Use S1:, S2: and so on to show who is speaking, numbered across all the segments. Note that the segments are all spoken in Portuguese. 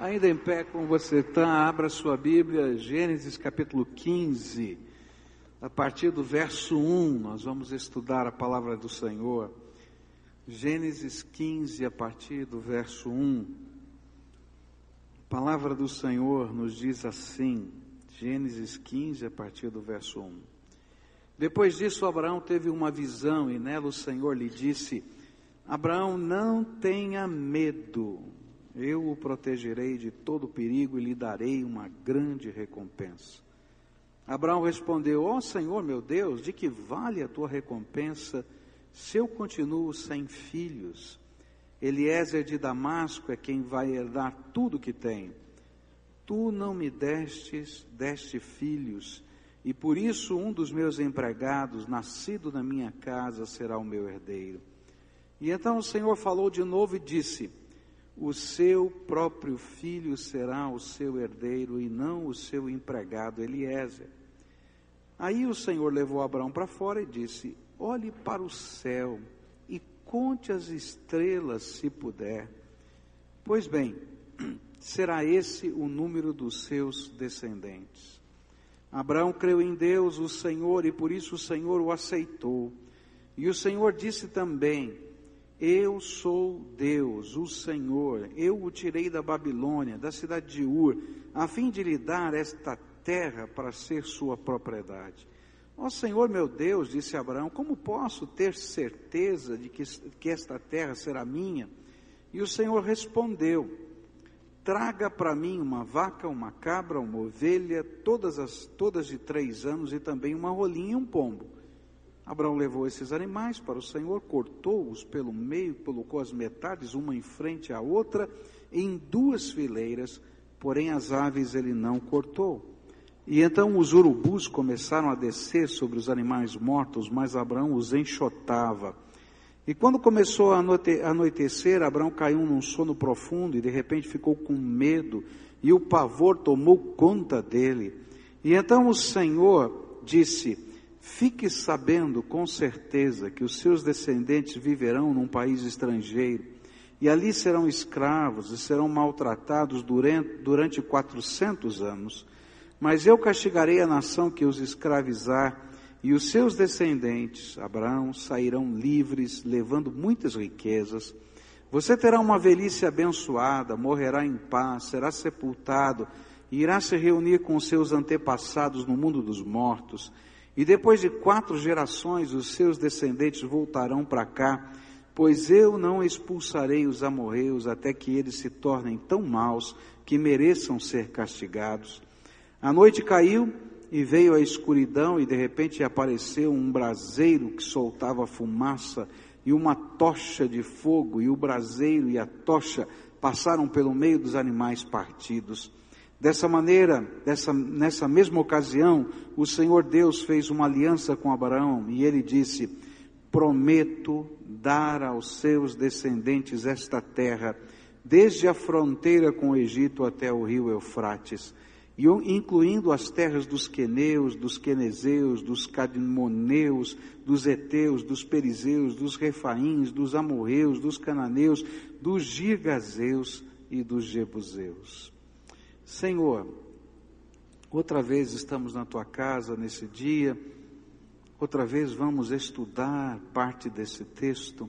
S1: Ainda em pé, como você está, abra sua Bíblia, Gênesis capítulo 15, a partir do verso 1, nós vamos estudar a palavra do Senhor. Gênesis 15, a partir do verso 1. A palavra do Senhor nos diz assim, Gênesis 15, a partir do verso 1. Depois disso, Abraão teve uma visão e nela o Senhor lhe disse: Abraão, não tenha medo eu o protegerei de todo perigo e lhe darei uma grande recompensa. Abraão respondeu: Ó oh, Senhor meu Deus, de que vale a tua recompensa se eu continuo sem filhos? Eliezer de Damasco é quem vai herdar tudo que tem. Tu não me destes, deste filhos, e por isso um dos meus empregados, nascido na minha casa, será o meu herdeiro. E então o Senhor falou de novo e disse: o seu próprio filho será o seu herdeiro e não o seu empregado Eliezer. Aí o Senhor levou Abraão para fora e disse: Olhe para o céu e conte as estrelas, se puder. Pois bem, será esse o número dos seus descendentes. Abraão creu em Deus, o Senhor, e por isso o Senhor o aceitou. E o Senhor disse também: eu sou Deus, o Senhor. Eu o tirei da Babilônia, da cidade de Ur, a fim de lhe dar esta terra para ser sua propriedade. Ó Senhor meu Deus, disse Abraão, como posso ter certeza de que, que esta terra será minha? E o Senhor respondeu: Traga para mim uma vaca, uma cabra, uma ovelha, todas, as, todas de três anos, e também uma rolinha e um pombo Abraão levou esses animais para o Senhor, cortou-os pelo meio, colocou as metades uma em frente à outra, em duas fileiras, porém as aves ele não cortou. E então os urubus começaram a descer sobre os animais mortos, mas Abraão os enxotava. E quando começou a anoitecer, Abraão caiu num sono profundo e de repente ficou com medo, e o pavor tomou conta dele. E então o Senhor disse: Fique sabendo com certeza que os seus descendentes viverão num país estrangeiro, e ali serão escravos e serão maltratados durante, durante 400 anos. Mas eu castigarei a nação que os escravizar, e os seus descendentes, Abraão, sairão livres, levando muitas riquezas. Você terá uma velhice abençoada, morrerá em paz, será sepultado, e irá se reunir com seus antepassados no mundo dos mortos e depois de quatro gerações, os seus descendentes voltarão para cá, pois eu não expulsarei os amorreus até que eles se tornem tão maus que mereçam ser castigados. A noite caiu e veio a escuridão, e de repente apareceu um braseiro que soltava fumaça e uma tocha de fogo, e o braseiro e a tocha passaram pelo meio dos animais partidos. Dessa maneira, dessa, nessa mesma ocasião, o Senhor Deus fez uma aliança com Abraão e ele disse: Prometo dar aos seus descendentes esta terra, desde a fronteira com o Egito até o rio Eufrates, e incluindo as terras dos queneus, dos quenezeus, dos cadmoneus, dos heteus, dos perizeus, dos refaíns, dos amorreus, dos cananeus, dos gigazeus e dos jebuseus. Senhor, outra vez estamos na tua casa nesse dia, outra vez vamos estudar parte desse texto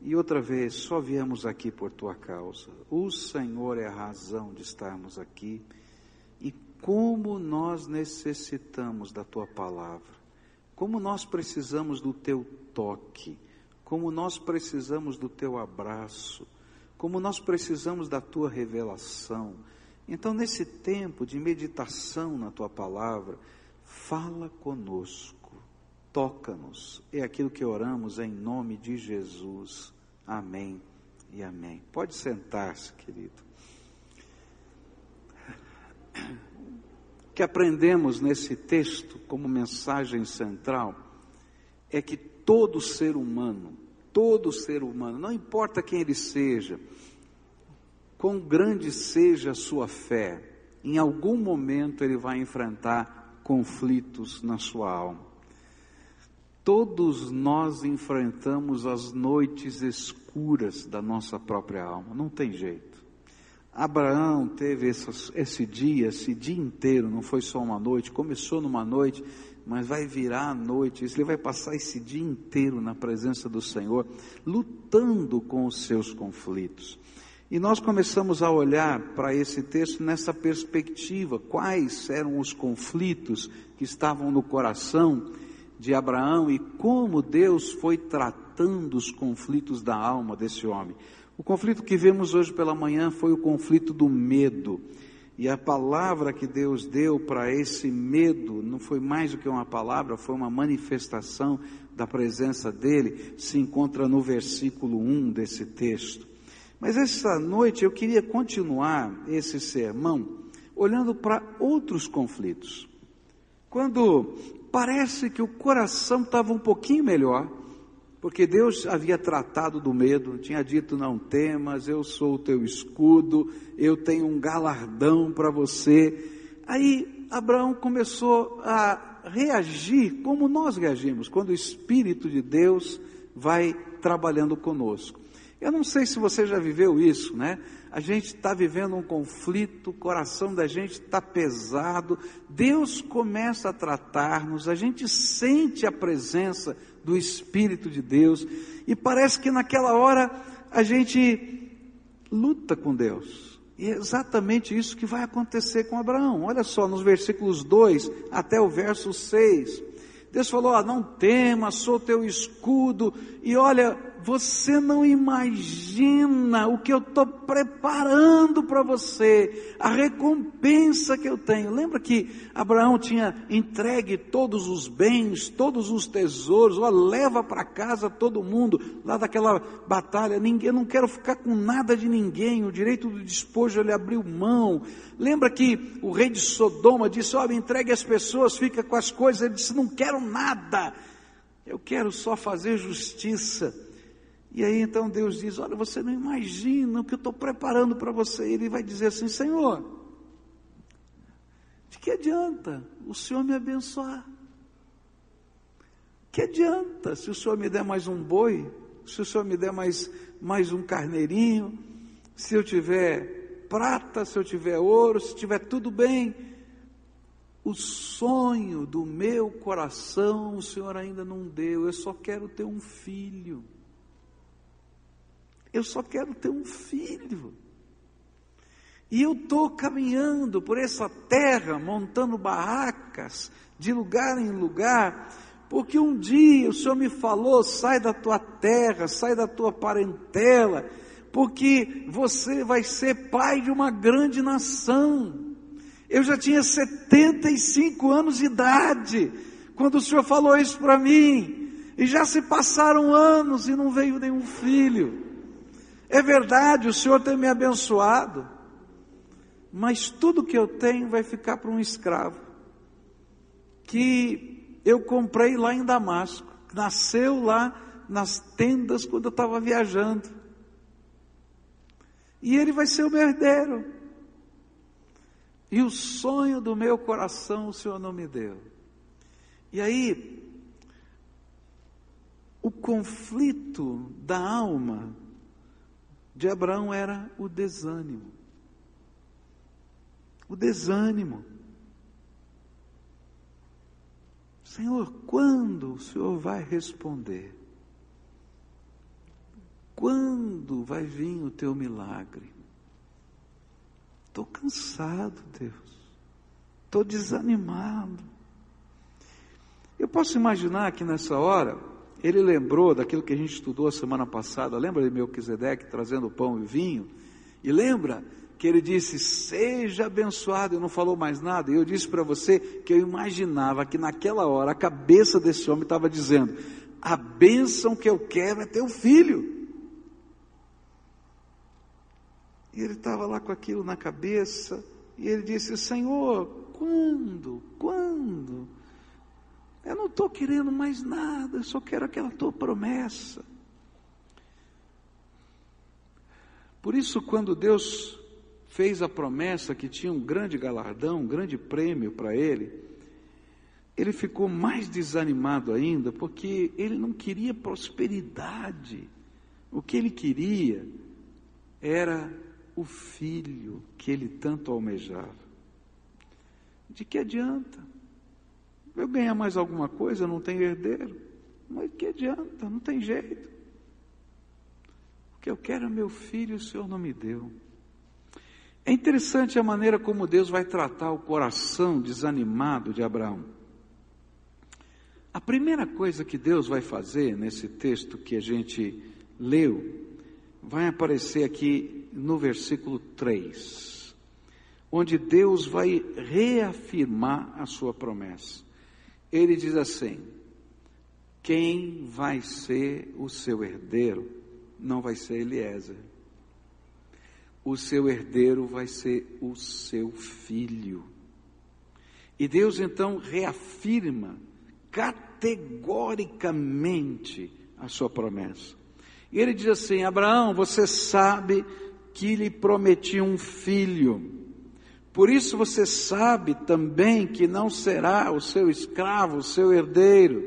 S1: e outra vez só viemos aqui por tua causa. O Senhor é a razão de estarmos aqui e como nós necessitamos da tua palavra, como nós precisamos do teu toque, como nós precisamos do teu abraço, como nós precisamos da tua revelação então, nesse tempo de meditação na tua palavra, fala conosco, toca-nos. É aquilo que oramos em nome de Jesus. Amém e amém. Pode sentar-se, querido. O que aprendemos nesse texto como mensagem central é que todo ser humano, todo ser humano, não importa quem ele seja, quão grande seja a sua fé, em algum momento ele vai enfrentar conflitos na sua alma. Todos nós enfrentamos as noites escuras da nossa própria alma, não tem jeito. Abraão teve esse dia, esse dia inteiro, não foi só uma noite, começou numa noite, mas vai virar a noite, ele vai passar esse dia inteiro na presença do Senhor, lutando com os seus conflitos. E nós começamos a olhar para esse texto nessa perspectiva, quais eram os conflitos que estavam no coração de Abraão e como Deus foi tratando os conflitos da alma desse homem. O conflito que vemos hoje pela manhã foi o conflito do medo. E a palavra que Deus deu para esse medo não foi mais do que uma palavra, foi uma manifestação da presença dele, se encontra no versículo 1 desse texto. Mas essa noite eu queria continuar esse sermão olhando para outros conflitos. Quando parece que o coração estava um pouquinho melhor, porque Deus havia tratado do medo, tinha dito: Não temas, eu sou o teu escudo, eu tenho um galardão para você. Aí Abraão começou a reagir como nós reagimos quando o Espírito de Deus vai trabalhando conosco. Eu não sei se você já viveu isso, né? A gente está vivendo um conflito, o coração da gente está pesado, Deus começa a tratar-nos, a gente sente a presença do Espírito de Deus, e parece que naquela hora a gente luta com Deus. E é exatamente isso que vai acontecer com Abraão. Olha só, nos versículos 2 até o verso 6. Deus falou: ah, não temas, sou teu escudo, e olha, você não imagina o que eu estou preparando para você, a recompensa que eu tenho. Lembra que Abraão tinha entregue todos os bens, todos os tesouros, ó, leva para casa todo mundo, lá daquela batalha, ninguém, eu não quero ficar com nada de ninguém, o direito do despojo ele abriu mão. Lembra que o rei de Sodoma disse: me entregue as pessoas, fica com as coisas. Ele disse: Não quero nada, eu quero só fazer justiça. E aí então Deus diz: Olha, você não imagina o que eu estou preparando para você. E ele vai dizer assim: Senhor, de que adianta o Senhor me abençoar? Que adianta se o Senhor me der mais um boi, se o Senhor me der mais, mais um carneirinho, se eu tiver prata, se eu tiver ouro, se tiver tudo bem. O sonho do meu coração o Senhor ainda não deu, eu só quero ter um filho. Eu só quero ter um filho. E eu estou caminhando por essa terra, montando barracas, de lugar em lugar, porque um dia o Senhor me falou: sai da tua terra, sai da tua parentela, porque você vai ser pai de uma grande nação. Eu já tinha 75 anos de idade, quando o Senhor falou isso para mim, e já se passaram anos e não veio nenhum filho. É verdade, o Senhor tem me abençoado, mas tudo que eu tenho vai ficar para um escravo, que eu comprei lá em Damasco, nasceu lá nas tendas quando eu estava viajando, e ele vai ser o meu herdeiro, e o sonho do meu coração o Senhor não me deu. E aí, o conflito da alma, de Abraão era o desânimo. O desânimo. Senhor, quando o Senhor vai responder? Quando vai vir o teu milagre? Estou cansado, Deus. Estou desanimado. Eu posso imaginar que nessa hora, ele lembrou daquilo que a gente estudou a semana passada, lembra de Melquisedeque trazendo pão e vinho? E lembra que ele disse: Seja abençoado, e não falou mais nada. E eu disse para você que eu imaginava que naquela hora a cabeça desse homem estava dizendo: A bênção que eu quero é ter um filho. E ele estava lá com aquilo na cabeça, e ele disse: Senhor, quando? Quando? Eu não estou querendo mais nada, eu só quero aquela tua promessa. Por isso, quando Deus fez a promessa que tinha um grande galardão, um grande prêmio para ele, ele ficou mais desanimado ainda, porque ele não queria prosperidade. O que ele queria era o filho que ele tanto almejava. De que adianta? Eu ganhar mais alguma coisa, não tenho herdeiro. Mas que adianta? Não tem jeito. O que eu quero é meu filho, o Senhor não me deu. É interessante a maneira como Deus vai tratar o coração desanimado de Abraão. A primeira coisa que Deus vai fazer nesse texto que a gente leu, vai aparecer aqui no versículo 3, onde Deus vai reafirmar a sua promessa. Ele diz assim: quem vai ser o seu herdeiro não vai ser Eliezer. O seu herdeiro vai ser o seu filho. E Deus então reafirma categoricamente a sua promessa. E ele diz assim: Abraão, você sabe que lhe prometi um filho. Por isso você sabe também que não será o seu escravo, o seu herdeiro.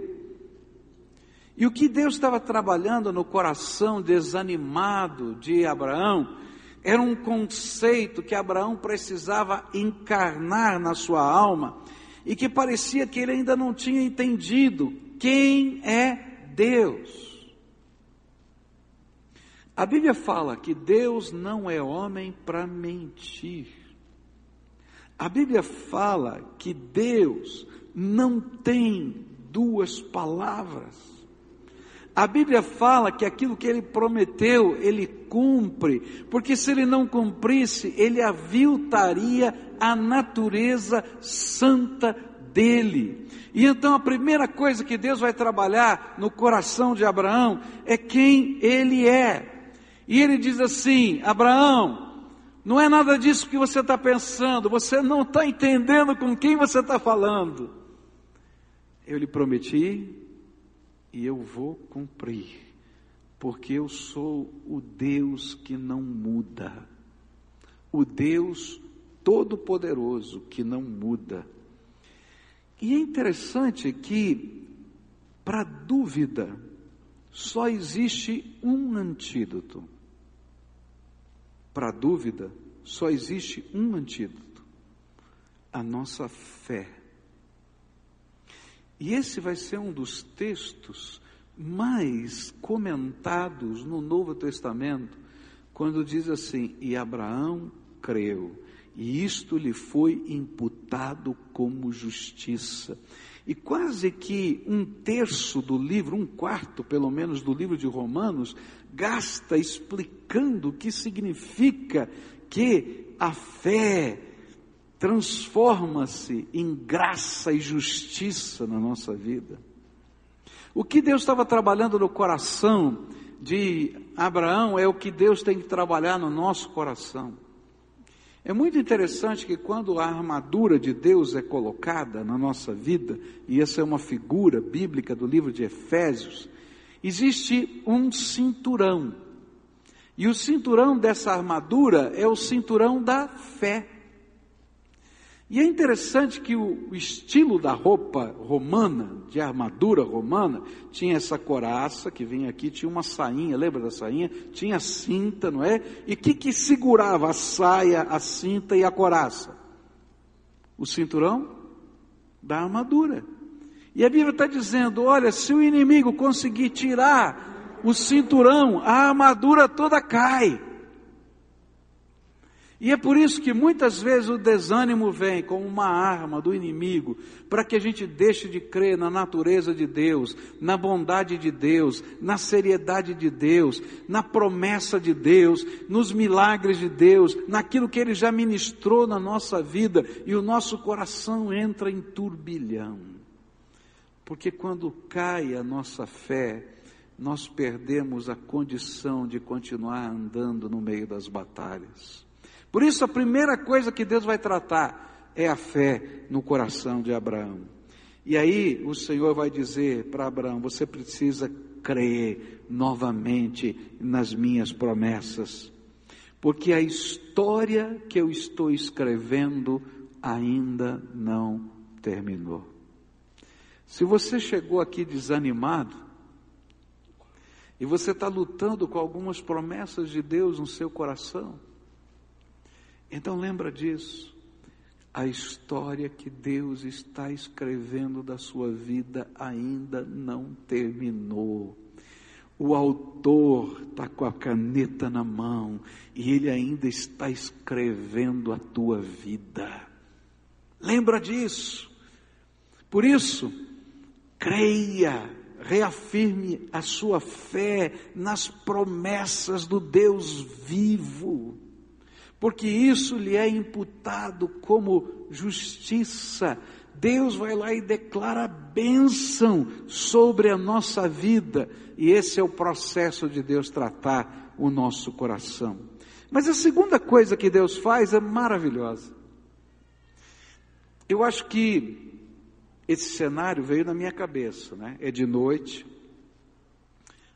S1: E o que Deus estava trabalhando no coração desanimado de Abraão era um conceito que Abraão precisava encarnar na sua alma e que parecia que ele ainda não tinha entendido quem é Deus. A Bíblia fala que Deus não é homem para mentir. A Bíblia fala que Deus não tem duas palavras. A Bíblia fala que aquilo que ele prometeu, ele cumpre, porque se ele não cumprisse, ele aviltaria a natureza santa dele. E então a primeira coisa que Deus vai trabalhar no coração de Abraão é quem ele é. E ele diz assim: Abraão, não é nada disso que você está pensando, você não está entendendo com quem você está falando. Eu lhe prometi e eu vou cumprir, porque eu sou o Deus que não muda, o Deus Todo-Poderoso que não muda. E é interessante que, para dúvida, só existe um antídoto para a dúvida, só existe um antídoto: a nossa fé. E esse vai ser um dos textos mais comentados no Novo Testamento, quando diz assim: E Abraão creu, e isto lhe foi imputado como justiça. E quase que um terço do livro, um quarto pelo menos do livro de Romanos, gasta explicando o que significa que a fé transforma-se em graça e justiça na nossa vida. O que Deus estava trabalhando no coração de Abraão é o que Deus tem que trabalhar no nosso coração. É muito interessante que quando a armadura de Deus é colocada na nossa vida, e essa é uma figura bíblica do livro de Efésios, existe um cinturão. E o cinturão dessa armadura é o cinturão da fé. E é interessante que o, estilo da roupa romana, de armadura romana, tinha essa coraça que vem aqui, tinha uma sainha, lembra da sainha? Tinha cinta, não é? E o que, que segurava a saia, a cinta e a coraça? O cinturão da armadura. E a Bíblia está dizendo: olha, se o inimigo conseguir tirar o cinturão, a armadura toda cai. E é por isso que muitas vezes o desânimo vem como uma arma do inimigo, para que a gente deixe de crer na natureza de Deus, na bondade de Deus, na seriedade de Deus, na promessa de Deus, nos milagres de Deus, naquilo que Ele já ministrou na nossa vida, e o nosso coração entra em turbilhão. Porque quando cai a nossa fé, nós perdemos a condição de continuar andando no meio das batalhas. Por isso, a primeira coisa que Deus vai tratar é a fé no coração de Abraão. E aí o Senhor vai dizer para Abraão: você precisa crer novamente nas minhas promessas, porque a história que eu estou escrevendo ainda não terminou. Se você chegou aqui desanimado, e você está lutando com algumas promessas de Deus no seu coração, Então lembra disso. A história que Deus está escrevendo da sua vida ainda não terminou. O autor está com a caneta na mão e ele ainda está escrevendo a tua vida. Lembra disso. Por isso, creia, reafirme a sua fé nas promessas do Deus vivo porque isso lhe é imputado como justiça. Deus vai lá e declara bênção sobre a nossa vida, e esse é o processo de Deus tratar o nosso coração. Mas a segunda coisa que Deus faz é maravilhosa. Eu acho que esse cenário veio na minha cabeça, né? É de noite,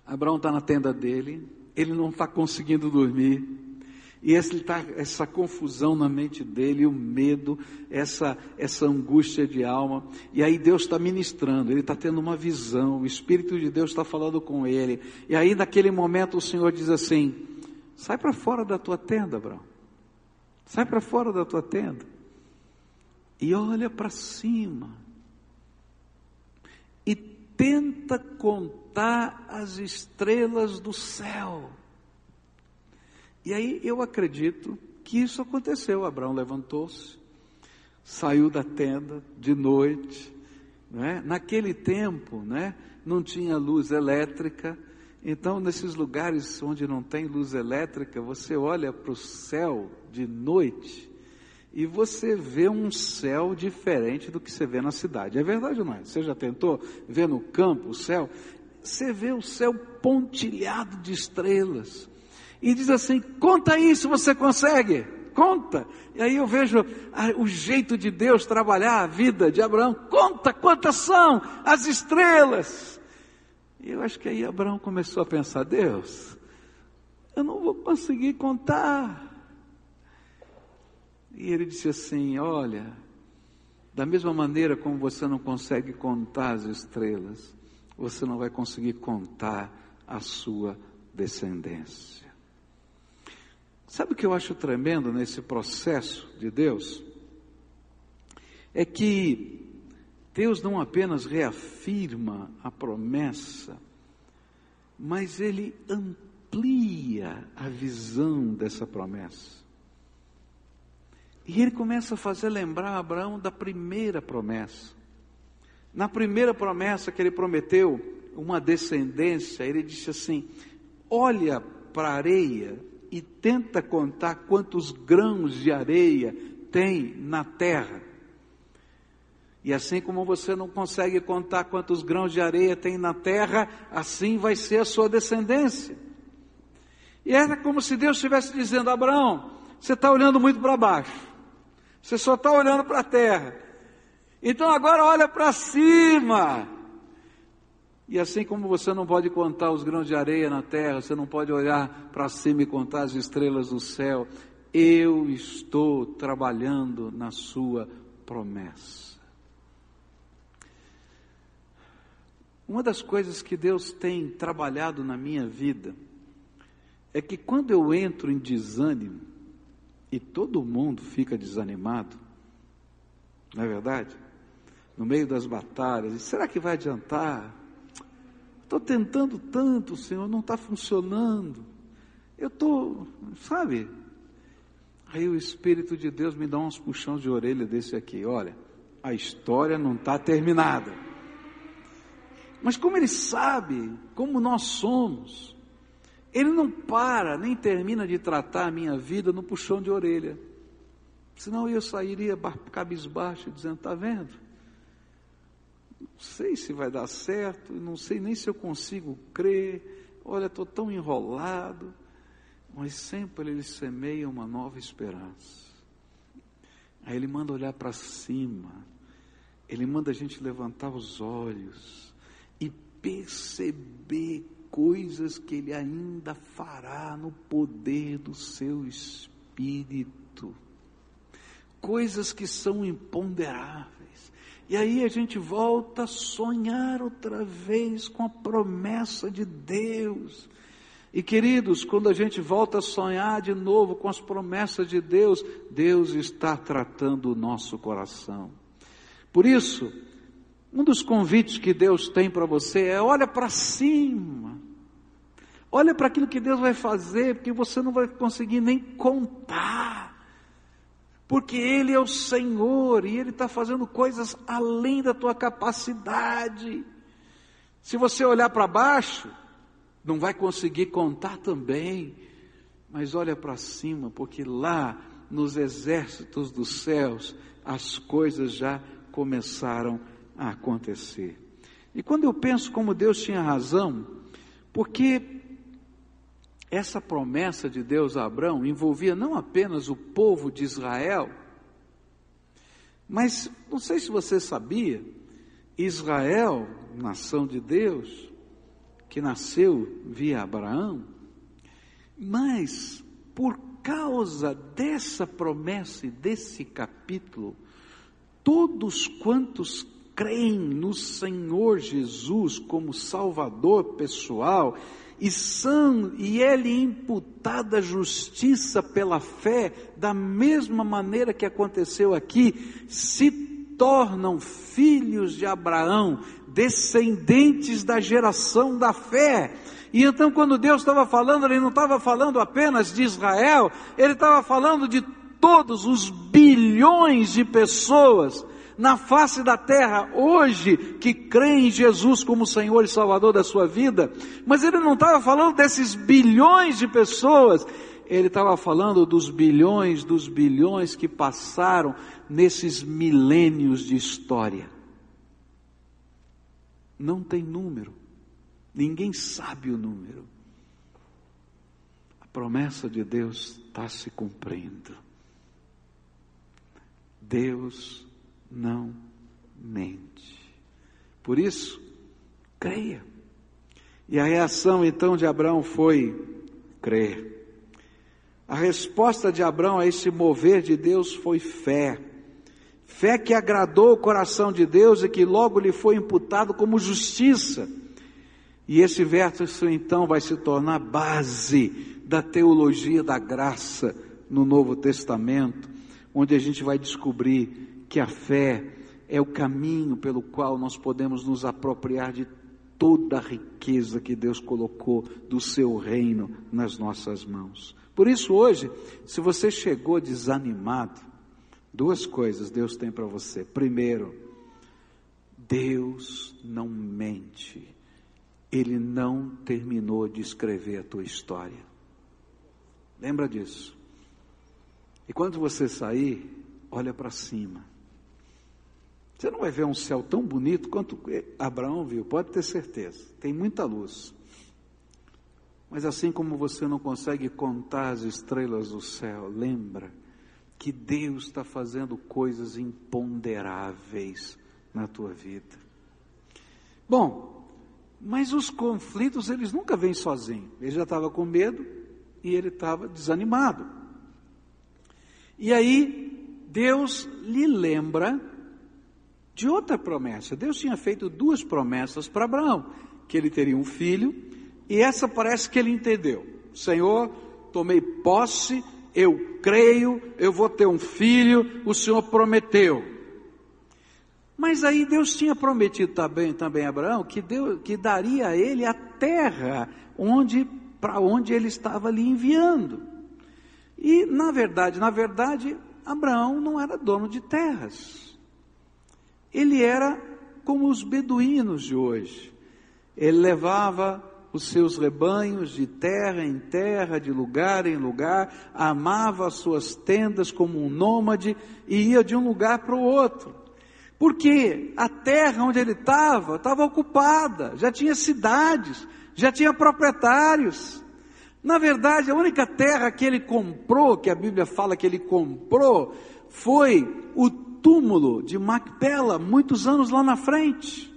S1: Abraão está na tenda dele, ele não está conseguindo dormir, e tá, essa confusão na mente dele, o medo, essa, essa angústia de alma. E aí Deus está ministrando, ele está tendo uma visão, o Espírito de Deus está falando com ele. E aí naquele momento o Senhor diz assim: sai para fora da tua tenda, Abraão. Sai para fora da tua tenda. E olha para cima. E tenta contar as estrelas do céu. E aí eu acredito que isso aconteceu. Abraão levantou-se, saiu da tenda de noite. Né? Naquele tempo, né, não tinha luz elétrica. Então, nesses lugares onde não tem luz elétrica, você olha para o céu de noite e você vê um céu diferente do que você vê na cidade. É verdade ou não é? Você já tentou ver no campo o céu? Você vê o céu pontilhado de estrelas e diz assim: conta isso, você consegue? Conta. E aí eu vejo o jeito de Deus trabalhar a vida de Abraão. Conta quantas são as estrelas. E eu acho que aí Abraão começou a pensar: Deus, eu não vou conseguir contar. E ele disse assim: Olha, da mesma maneira como você não consegue contar as estrelas, você não vai conseguir contar a sua descendência. Sabe o que eu acho tremendo nesse processo de Deus? É que Deus não apenas reafirma a promessa, mas Ele amplia a visão dessa promessa. E Ele começa a fazer lembrar Abraão da primeira promessa. Na primeira promessa que Ele prometeu, uma descendência, Ele disse assim: Olha para a areia e tenta contar quantos grãos de areia tem na terra. E assim como você não consegue contar quantos grãos de areia tem na terra, assim vai ser a sua descendência. E era como se Deus estivesse dizendo: Abraão, você está olhando muito para baixo, você só está olhando para a terra. Então agora olha para cima. E assim como você não pode contar os grãos de areia na terra, você não pode olhar para cima e contar as estrelas do céu, eu estou trabalhando na sua promessa. Uma das coisas que Deus tem trabalhado na minha vida é que quando eu entro em desânimo, e todo mundo fica desanimado, não é verdade? No meio das batalhas, será que vai adiantar? Estou tentando tanto, Senhor, não está funcionando. Eu estou, sabe? Aí o Espírito de Deus me dá uns puxões de orelha desse aqui. Olha, a história não está terminada. Mas como Ele sabe como nós somos, Ele não para nem termina de tratar a minha vida no puxão de orelha. Senão eu sairia cabisbaixo dizendo: está vendo? não sei se vai dar certo, não sei nem se eu consigo crer, olha, estou tão enrolado, mas sempre ele semeia uma nova esperança. Aí ele manda olhar para cima, ele manda a gente levantar os olhos e perceber coisas que ele ainda fará no poder do seu espírito, coisas que são imponderáveis e aí a gente volta a sonhar outra vez com a promessa de Deus. E queridos, quando a gente volta a sonhar de novo com as promessas de Deus, Deus está tratando o nosso coração. Por isso, um dos convites que Deus tem para você é olha para cima. Olha para aquilo que Deus vai fazer, porque você não vai conseguir nem contar. Porque Ele é o Senhor e Ele está fazendo coisas além da tua capacidade. Se você olhar para baixo, não vai conseguir contar também, mas olha para cima, porque lá nos exércitos dos céus as coisas já começaram a acontecer. E quando eu penso como Deus tinha razão, porque essa promessa de Deus a Abraão envolvia não apenas o povo de Israel, mas não sei se você sabia, Israel, nação de Deus, que nasceu via Abraão, mas por causa dessa promessa e desse capítulo, todos quantos creem no Senhor Jesus como Salvador pessoal e são e é lhe imputada justiça pela fé, da mesma maneira que aconteceu aqui, se tornam filhos de Abraão, descendentes da geração da fé. E então, quando Deus estava falando, Ele não estava falando apenas de Israel, Ele estava falando de todos os bilhões de pessoas na face da terra hoje que creem em Jesus como Senhor e Salvador da sua vida. Mas Ele não estava falando desses bilhões de pessoas, Ele estava falando dos bilhões, dos bilhões que passaram nesses milênios de história não tem número. Ninguém sabe o número. A promessa de Deus está se cumprindo. Deus não mente. Por isso, creia. E a reação então de Abraão foi crer. A resposta de Abraão a esse mover de Deus foi fé. Fé que agradou o coração de Deus e que logo lhe foi imputado como justiça. E esse verso então vai se tornar base da teologia da graça no Novo Testamento, onde a gente vai descobrir que a fé é o caminho pelo qual nós podemos nos apropriar de toda a riqueza que Deus colocou do seu reino nas nossas mãos. Por isso hoje, se você chegou desanimado, Duas coisas Deus tem para você. Primeiro, Deus não mente. Ele não terminou de escrever a tua história. Lembra disso. E quando você sair, olha para cima. Você não vai ver um céu tão bonito quanto Abraão viu, pode ter certeza. Tem muita luz. Mas assim como você não consegue contar as estrelas do céu, lembra que Deus está fazendo coisas imponderáveis na tua vida. Bom, mas os conflitos eles nunca vêm sozinhos. Ele já estava com medo e ele estava desanimado. E aí Deus lhe lembra de outra promessa. Deus tinha feito duas promessas para Abraão, que ele teria um filho, e essa parece que ele entendeu. Senhor, tomei posse eu creio, eu vou ter um filho, o Senhor prometeu. Mas aí Deus tinha prometido também, também a Abraão que, Deus, que daria a ele a terra onde para onde ele estava lhe enviando. E na verdade, na verdade, Abraão não era dono de terras. Ele era como os beduínos de hoje. Ele levava os seus rebanhos de terra em terra, de lugar em lugar, amava as suas tendas como um nômade e ia de um lugar para o outro. Porque a terra onde ele estava estava ocupada, já tinha cidades, já tinha proprietários. Na verdade, a única terra que ele comprou, que a Bíblia fala que ele comprou, foi o túmulo de Macpela, muitos anos lá na frente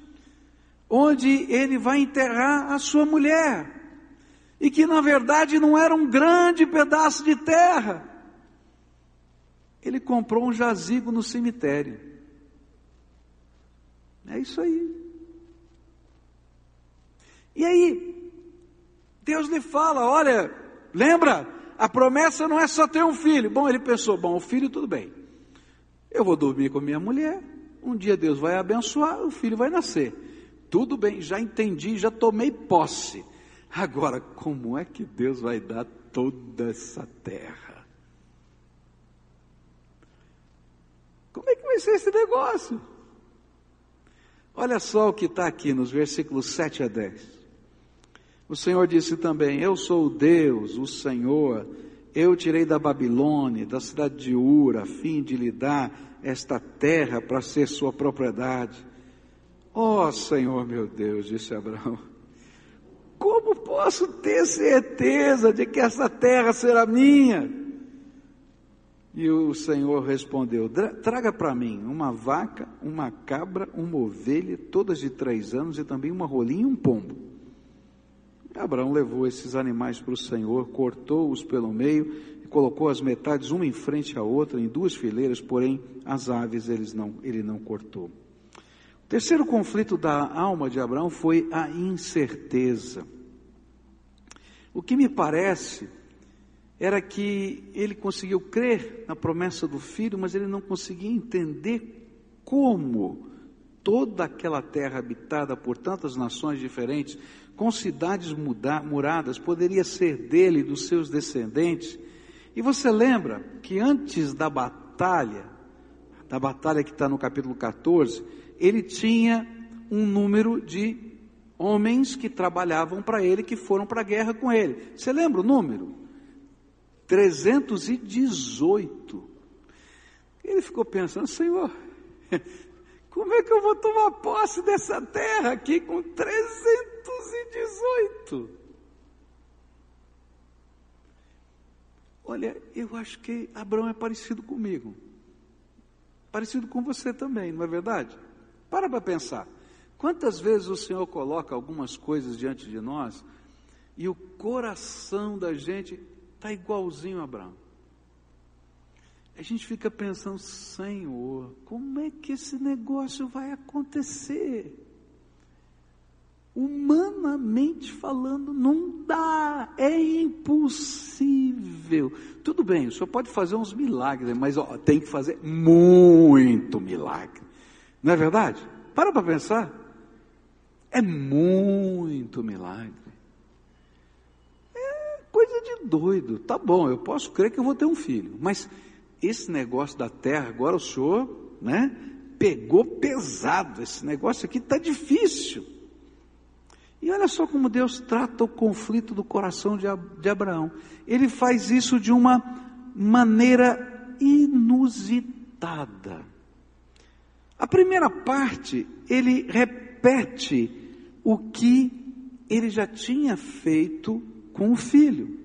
S1: onde ele vai enterrar a sua mulher, e que na verdade não era um grande pedaço de terra. Ele comprou um jazigo no cemitério. É isso aí. E aí, Deus lhe fala: olha, lembra, a promessa não é só ter um filho. Bom, ele pensou: bom, o filho tudo bem. Eu vou dormir com minha mulher, um dia Deus vai abençoar, o filho vai nascer. Tudo bem, já entendi, já tomei posse. Agora, como é que Deus vai dar toda essa terra? Como é que vai ser esse negócio? Olha só o que está aqui nos versículos 7 a 10. O Senhor disse também: Eu sou o Deus, o Senhor. Eu tirei da Babilônia, da cidade de Ura, a fim de lhe dar esta terra para ser sua propriedade. Ó oh, Senhor meu Deus, disse Abraão, como posso ter certeza de que essa terra será minha? E o Senhor respondeu: Traga para mim uma vaca, uma cabra, uma ovelha, todas de três anos, e também uma rolinha e um pombo. Abraão levou esses animais para o Senhor, cortou-os pelo meio e colocou as metades uma em frente à outra, em duas fileiras, porém as aves eles não, ele não cortou. O terceiro conflito da alma de Abraão foi a incerteza. O que me parece era que ele conseguiu crer na promessa do filho, mas ele não conseguia entender como toda aquela terra habitada por tantas nações diferentes, com cidades muda, muradas, poderia ser dele e dos seus descendentes. E você lembra que antes da batalha, da batalha que está no capítulo 14, ele tinha um número de homens que trabalhavam para ele, que foram para a guerra com ele. Você lembra o número? 318. Ele ficou pensando, Senhor, como é que eu vou tomar posse dessa terra aqui com 318? Olha, eu acho que Abraão é parecido comigo. Parecido com você também, não é verdade? Para para pensar. Quantas vezes o Senhor coloca algumas coisas diante de nós e o coração da gente está igualzinho a Abraão? A gente fica pensando, Senhor, como é que esse negócio vai acontecer? Humanamente falando, não dá, é impossível. Tudo bem, o senhor pode fazer uns milagres, mas ó, tem que fazer muito milagre. Não é verdade? Para para pensar. É muito milagre. É coisa de doido. Tá bom, eu posso crer que eu vou ter um filho, mas esse negócio da terra, agora o senhor, né, pegou pesado. Esse negócio aqui está difícil. E olha só como Deus trata o conflito do coração de, de Abraão. Ele faz isso de uma maneira inusitada. A primeira parte, ele repete o que ele já tinha feito com o filho.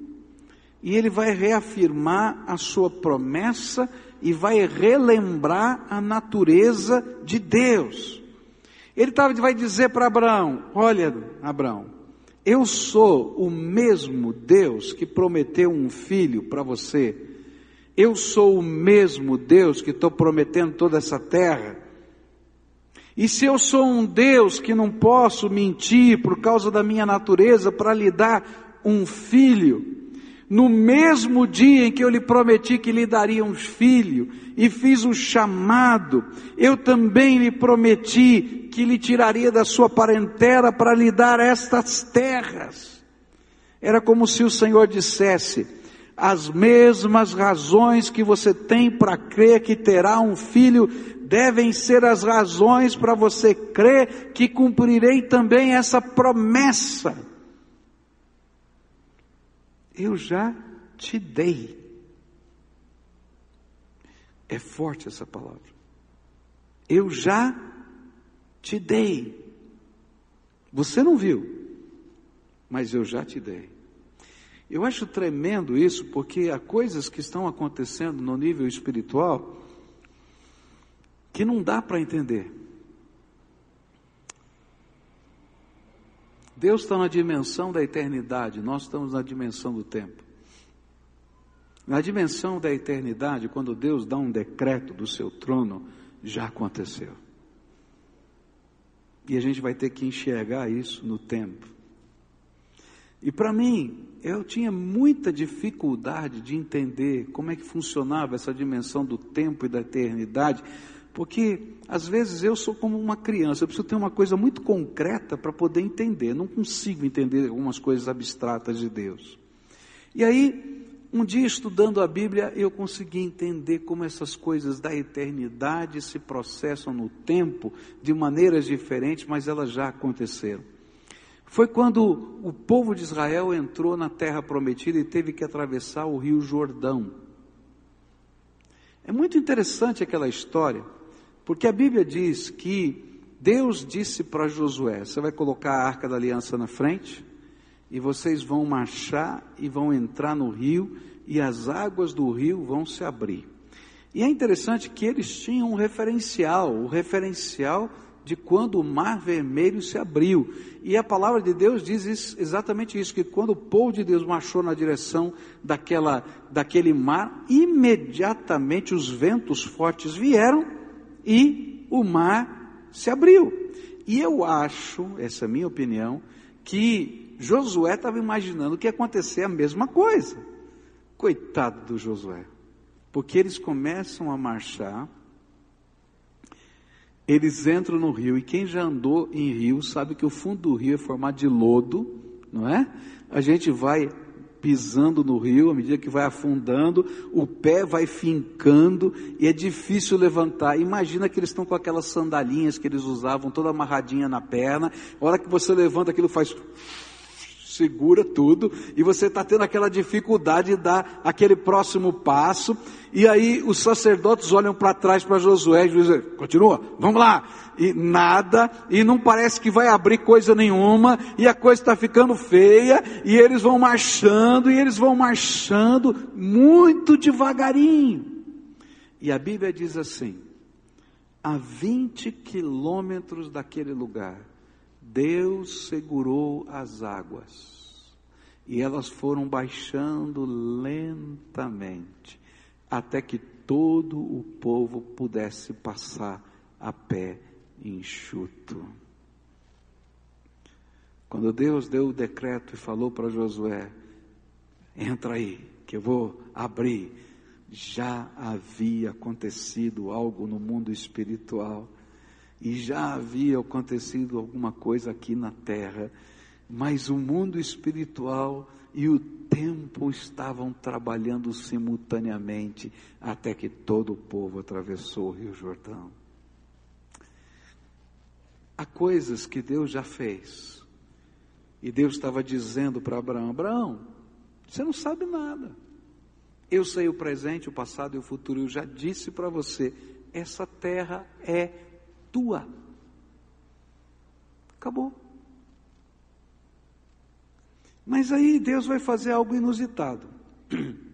S1: E ele vai reafirmar a sua promessa e vai relembrar a natureza de Deus. Ele vai dizer para Abraão: Olha, Abraão, eu sou o mesmo Deus que prometeu um filho para você. Eu sou o mesmo Deus que estou prometendo toda essa terra. E se eu sou um Deus que não posso mentir por causa da minha natureza para lhe dar um filho, no mesmo dia em que eu lhe prometi que lhe daria um filho e fiz o chamado, eu também lhe prometi que lhe tiraria da sua parentela para lhe dar estas terras. Era como se o Senhor dissesse: as mesmas razões que você tem para crer que terá um filho devem ser as razões para você crer que cumprirei também essa promessa. Eu já te dei. É forte essa palavra. Eu já te dei. Você não viu, mas eu já te dei. Eu acho tremendo isso, porque há coisas que estão acontecendo no nível espiritual que não dá para entender. Deus está na dimensão da eternidade, nós estamos na dimensão do tempo. Na dimensão da eternidade, quando Deus dá um decreto do seu trono, já aconteceu. E a gente vai ter que enxergar isso no tempo. E para mim, eu tinha muita dificuldade de entender como é que funcionava essa dimensão do tempo e da eternidade, porque às vezes eu sou como uma criança, eu preciso ter uma coisa muito concreta para poder entender, não consigo entender algumas coisas abstratas de Deus. E aí, um dia estudando a Bíblia, eu consegui entender como essas coisas da eternidade se processam no tempo de maneiras diferentes, mas elas já aconteceram. Foi quando o povo de Israel entrou na terra prometida e teve que atravessar o rio Jordão. É muito interessante aquela história, porque a Bíblia diz que Deus disse para Josué: Você vai colocar a arca da aliança na frente, e vocês vão marchar e vão entrar no rio, e as águas do rio vão se abrir. E é interessante que eles tinham um referencial, o referencial de quando o mar vermelho se abriu. E a palavra de Deus diz isso, exatamente isso, que quando o povo de Deus marchou na direção daquela, daquele mar, imediatamente os ventos fortes vieram e o mar se abriu. E eu acho, essa é a minha opinião, que Josué estava imaginando que ia acontecer a mesma coisa. Coitado do Josué. Porque eles começam a marchar, eles entram no rio, e quem já andou em rio sabe que o fundo do rio é formado de lodo, não é? A gente vai pisando no rio, à medida que vai afundando, o pé vai fincando e é difícil levantar. Imagina que eles estão com aquelas sandalinhas que eles usavam, toda amarradinha na perna. A hora que você levanta, aquilo faz segura tudo, e você está tendo aquela dificuldade de dar aquele próximo passo, e aí os sacerdotes olham para trás para Josué e dizem, continua, vamos lá, e nada, e não parece que vai abrir coisa nenhuma, e a coisa está ficando feia, e eles vão marchando, e eles vão marchando muito devagarinho. E a Bíblia diz assim, a 20 quilômetros daquele lugar, Deus segurou as águas e elas foram baixando lentamente até que todo o povo pudesse passar a pé enxuto. Quando Deus deu o decreto e falou para Josué: entra aí, que eu vou abrir, já havia acontecido algo no mundo espiritual e já havia acontecido alguma coisa aqui na terra, mas o mundo espiritual e o tempo estavam trabalhando simultaneamente até que todo o povo atravessou o Rio Jordão. Há coisas que Deus já fez. E Deus estava dizendo para Abraão: Abraão, você não sabe nada. Eu sei o presente, o passado e o futuro. Eu já disse para você: essa terra é tua. Acabou. Mas aí Deus vai fazer algo inusitado.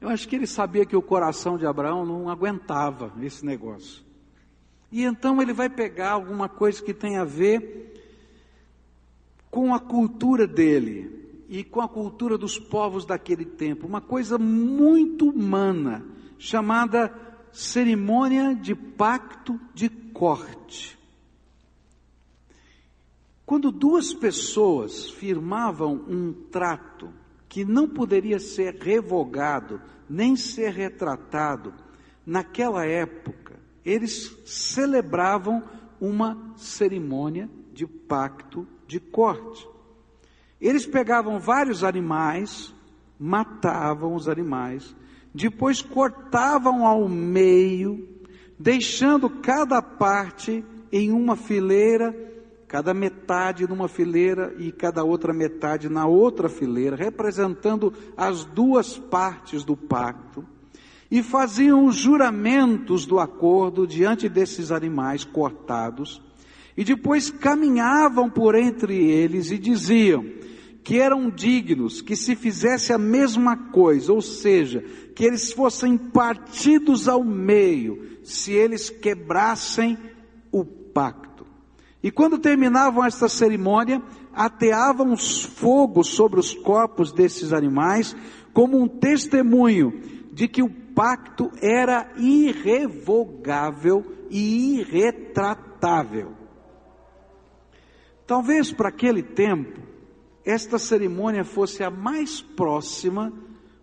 S1: Eu acho que ele sabia que o coração de Abraão não aguentava esse negócio. E então ele vai pegar alguma coisa que tem a ver com a cultura dele e com a cultura dos povos daquele tempo, uma coisa muito humana, chamada cerimônia de pacto de corte. Quando duas pessoas firmavam um trato que não poderia ser revogado, nem ser retratado, naquela época, eles celebravam uma cerimônia de pacto de corte. Eles pegavam vários animais, matavam os animais, depois cortavam ao meio, deixando cada parte em uma fileira, cada metade numa fileira e cada outra metade na outra fileira, representando as duas partes do pacto, e faziam os juramentos do acordo diante desses animais cortados, e depois caminhavam por entre eles e diziam: que eram dignos, que se fizesse a mesma coisa, ou seja, que eles fossem partidos ao meio, se eles quebrassem o pacto. E quando terminavam esta cerimônia, ateavam os sobre os corpos desses animais, como um testemunho de que o pacto era irrevogável e irretratável. Talvez para aquele tempo, esta cerimônia fosse a mais próxima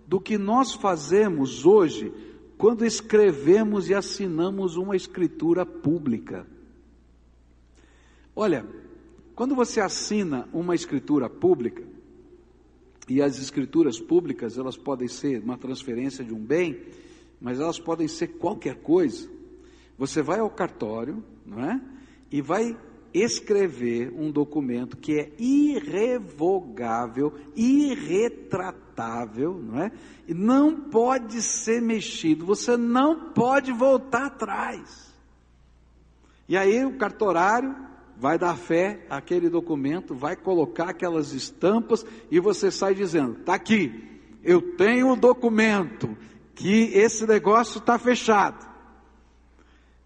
S1: do que nós fazemos hoje quando escrevemos e assinamos uma escritura pública. Olha, quando você assina uma escritura pública, e as escrituras públicas, elas podem ser uma transferência de um bem, mas elas podem ser qualquer coisa. Você vai ao cartório, não é? E vai escrever um documento que é irrevogável, irretratável, não é? E não pode ser mexido, você não pode voltar atrás. E aí o cartorário vai dar fé àquele documento, vai colocar aquelas estampas e você sai dizendo: está aqui, eu tenho o documento que esse negócio está fechado.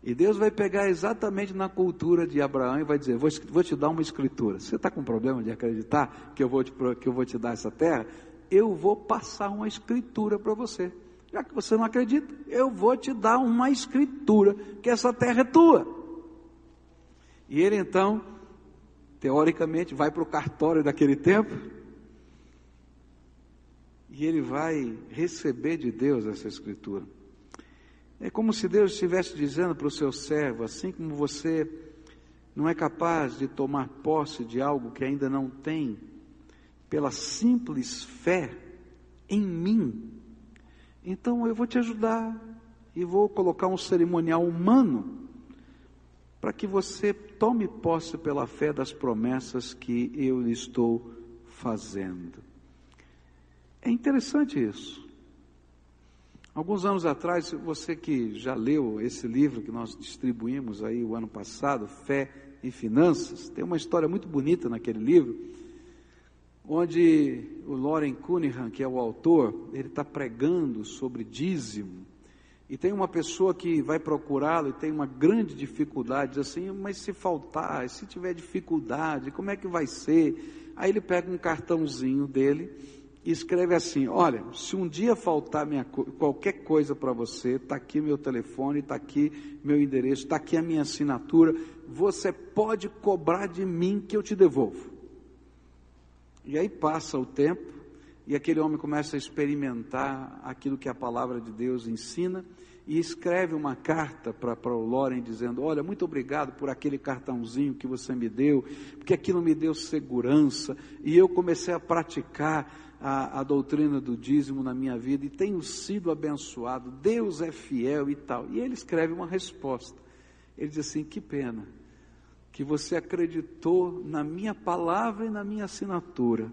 S1: E Deus vai pegar exatamente na cultura de Abraão e vai dizer: Vou, vou te dar uma escritura. Você está com problema de acreditar que eu, vou te, que eu vou te dar essa terra? Eu vou passar uma escritura para você. Já que você não acredita, eu vou te dar uma escritura que essa terra é tua. E ele então, teoricamente, vai para o cartório daquele tempo e ele vai receber de Deus essa escritura. É como se Deus estivesse dizendo para o seu servo, assim como você não é capaz de tomar posse de algo que ainda não tem, pela simples fé em mim, então eu vou te ajudar e vou colocar um cerimonial humano para que você tome posse pela fé das promessas que eu lhe estou fazendo. É interessante isso. Alguns anos atrás, você que já leu esse livro que nós distribuímos aí o ano passado, Fé e Finanças, tem uma história muito bonita naquele livro, onde o Loren Cunningham, que é o autor, ele está pregando sobre dízimo, e tem uma pessoa que vai procurá-lo e tem uma grande dificuldade, diz assim, mas se faltar, se tiver dificuldade, como é que vai ser? Aí ele pega um cartãozinho dele e escreve assim: Olha, se um dia faltar minha, qualquer coisa para você, está aqui meu telefone, está aqui meu endereço, está aqui a minha assinatura, você pode cobrar de mim que eu te devolvo. E aí passa o tempo e aquele homem começa a experimentar aquilo que a palavra de Deus ensina e escreve uma carta para o Loren dizendo: Olha, muito obrigado por aquele cartãozinho que você me deu, porque aquilo me deu segurança e eu comecei a praticar a, a doutrina do dízimo na minha vida e tenho sido abençoado, Deus é fiel e tal. E ele escreve uma resposta. Ele diz assim: Que pena que você acreditou na minha palavra e na minha assinatura,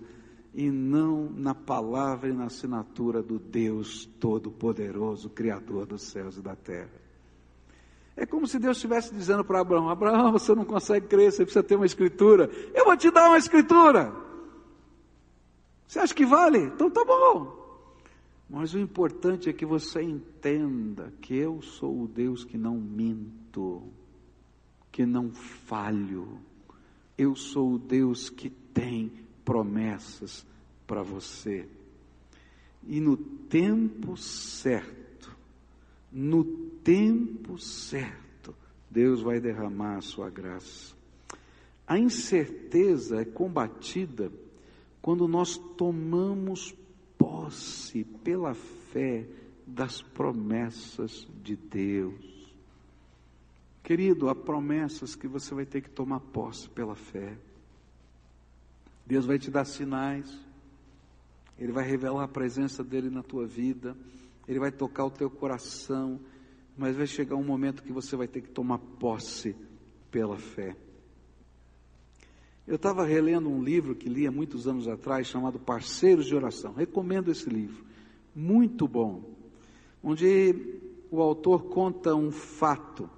S1: e não na palavra e na assinatura do Deus Todo-Poderoso, Criador dos céus e da terra. É como se Deus estivesse dizendo para Abraão: Abraão, você não consegue crer, você precisa ter uma escritura. Eu vou te dar uma escritura. Você acha que vale? Então tá bom. Mas o importante é que você entenda que eu sou o Deus que não minto, que não falho. Eu sou o Deus que tem promessas para você. E no tempo certo, no tempo certo, Deus vai derramar a sua graça. A incerteza é combatida quando nós tomamos posse pela fé das promessas de Deus. Querido, há promessas que você vai ter que tomar posse pela fé. Deus vai te dar sinais, Ele vai revelar a presença dEle na tua vida, Ele vai tocar o teu coração, mas vai chegar um momento que você vai ter que tomar posse pela fé. Eu estava relendo um livro que li há muitos anos atrás, chamado Parceiros de Oração. Recomendo esse livro. Muito bom. Onde o autor conta um fato.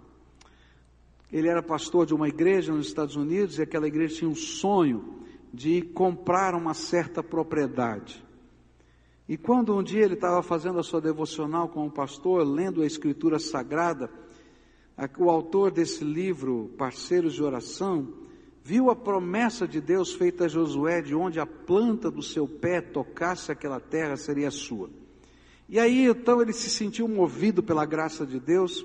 S1: Ele era pastor de uma igreja nos Estados Unidos e aquela igreja tinha um sonho de comprar uma certa propriedade. E quando um dia ele estava fazendo a sua devocional com o pastor, lendo a Escritura Sagrada, o autor desse livro, Parceiros de Oração, viu a promessa de Deus feita a Josué, de onde a planta do seu pé tocasse aquela terra seria sua. E aí então ele se sentiu movido pela graça de Deus,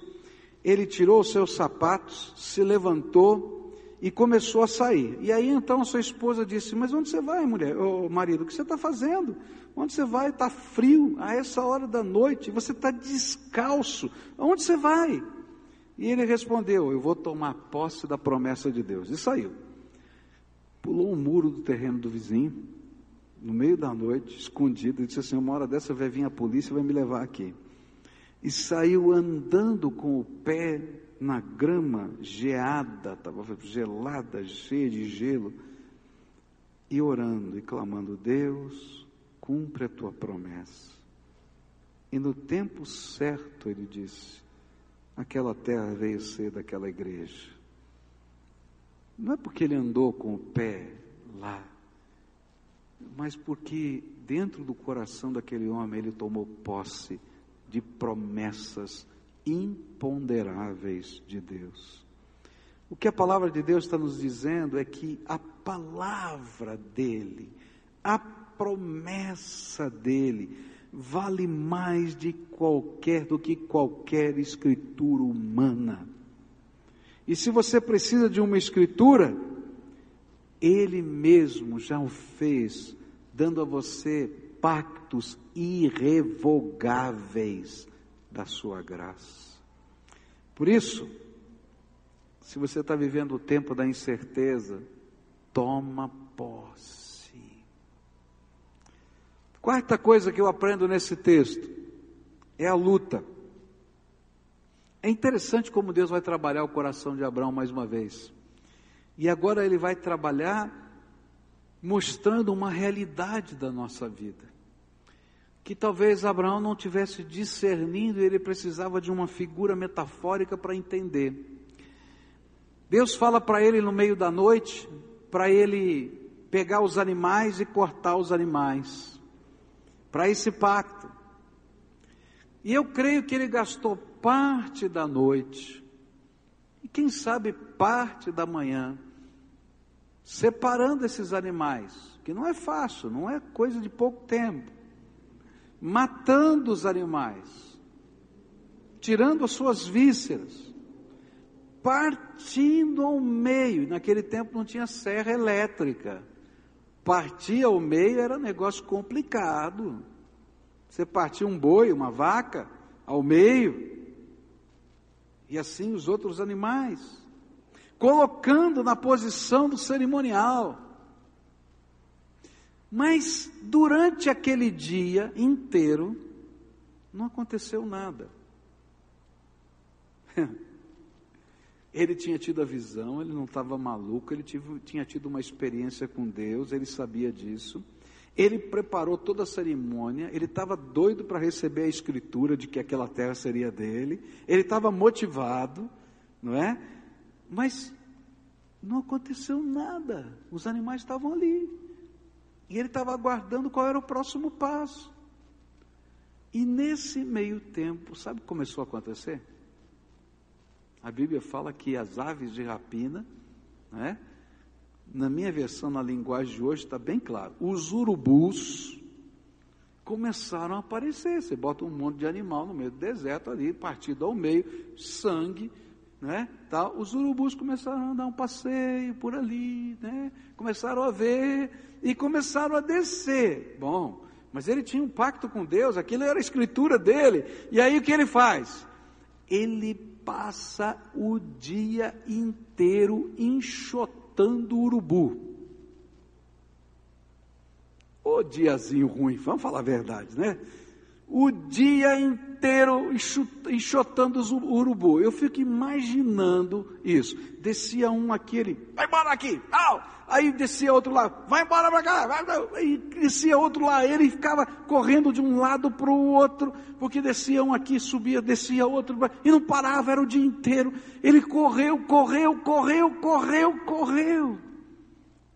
S1: ele tirou os seus sapatos, se levantou e começou a sair. E aí então sua esposa disse: Mas onde você vai, mulher? Ô, marido, o que você está fazendo? Onde você vai? Está frio a essa hora da noite, você está descalço. Onde você vai? E ele respondeu: Eu vou tomar posse da promessa de Deus. E saiu. Pulou um muro do terreno do vizinho, no meio da noite, escondido, e disse assim: Uma hora dessa vai vir a polícia e vai me levar aqui. E saiu andando com o pé na grama geada, estava gelada, cheia de gelo, e orando e clamando: Deus, cumpre a tua promessa. E no tempo certo, ele disse: aquela terra veio ser daquela igreja. Não é porque ele andou com o pé lá, mas porque dentro do coração daquele homem ele tomou posse de promessas imponderáveis de Deus. O que a palavra de Deus está nos dizendo é que a palavra dele, a promessa dele, vale mais de qualquer do que qualquer escritura humana. E se você precisa de uma escritura, ele mesmo já o fez, dando a você pactos irrevogáveis da sua graça. Por isso, se você está vivendo o tempo da incerteza, toma posse. Quarta coisa que eu aprendo nesse texto é a luta. É interessante como Deus vai trabalhar o coração de Abraão mais uma vez. E agora ele vai trabalhar mostrando uma realidade da nossa vida que talvez Abraão não tivesse discernindo e ele precisava de uma figura metafórica para entender. Deus fala para ele no meio da noite, para ele pegar os animais e cortar os animais, para esse pacto. E eu creio que ele gastou parte da noite, e quem sabe parte da manhã, separando esses animais, que não é fácil, não é coisa de pouco tempo matando os animais, tirando as suas vísceras, partindo ao meio. Naquele tempo não tinha serra elétrica. Partir ao meio era um negócio complicado. Você partia um boi, uma vaca, ao meio, e assim os outros animais, colocando na posição do cerimonial. Mas durante aquele dia inteiro, não aconteceu nada. Ele tinha tido a visão, ele não estava maluco, ele tinha tido uma experiência com Deus, ele sabia disso. Ele preparou toda a cerimônia, ele estava doido para receber a escritura de que aquela terra seria dele, ele estava motivado, não é? Mas não aconteceu nada, os animais estavam ali. E ele estava aguardando qual era o próximo passo. E nesse meio tempo, sabe o que começou a acontecer? A Bíblia fala que as aves de rapina, né? Na minha versão, na linguagem de hoje, está bem claro. Os urubus começaram a aparecer. Você bota um monte de animal no meio do deserto ali, partido ao meio, sangue, né? Tal. Os urubus começaram a dar um passeio por ali, né? Começaram a ver e começaram a descer. Bom, mas ele tinha um pacto com Deus, aquilo era a escritura dele. E aí o que ele faz? Ele passa o dia inteiro enxotando o urubu. Ô diazinho ruim, vamos falar a verdade, né? O dia inteiro enxotando os urubu. Eu fico imaginando isso. Descia um aqui, ele, vai embora daqui, au! Aí descia outro lá, vai embora para cá, vai, vai. descia outro lá, ele ficava correndo de um lado para o outro, porque descia um aqui, subia, descia outro, e não parava, era o dia inteiro. Ele correu, correu, correu, correu, correu.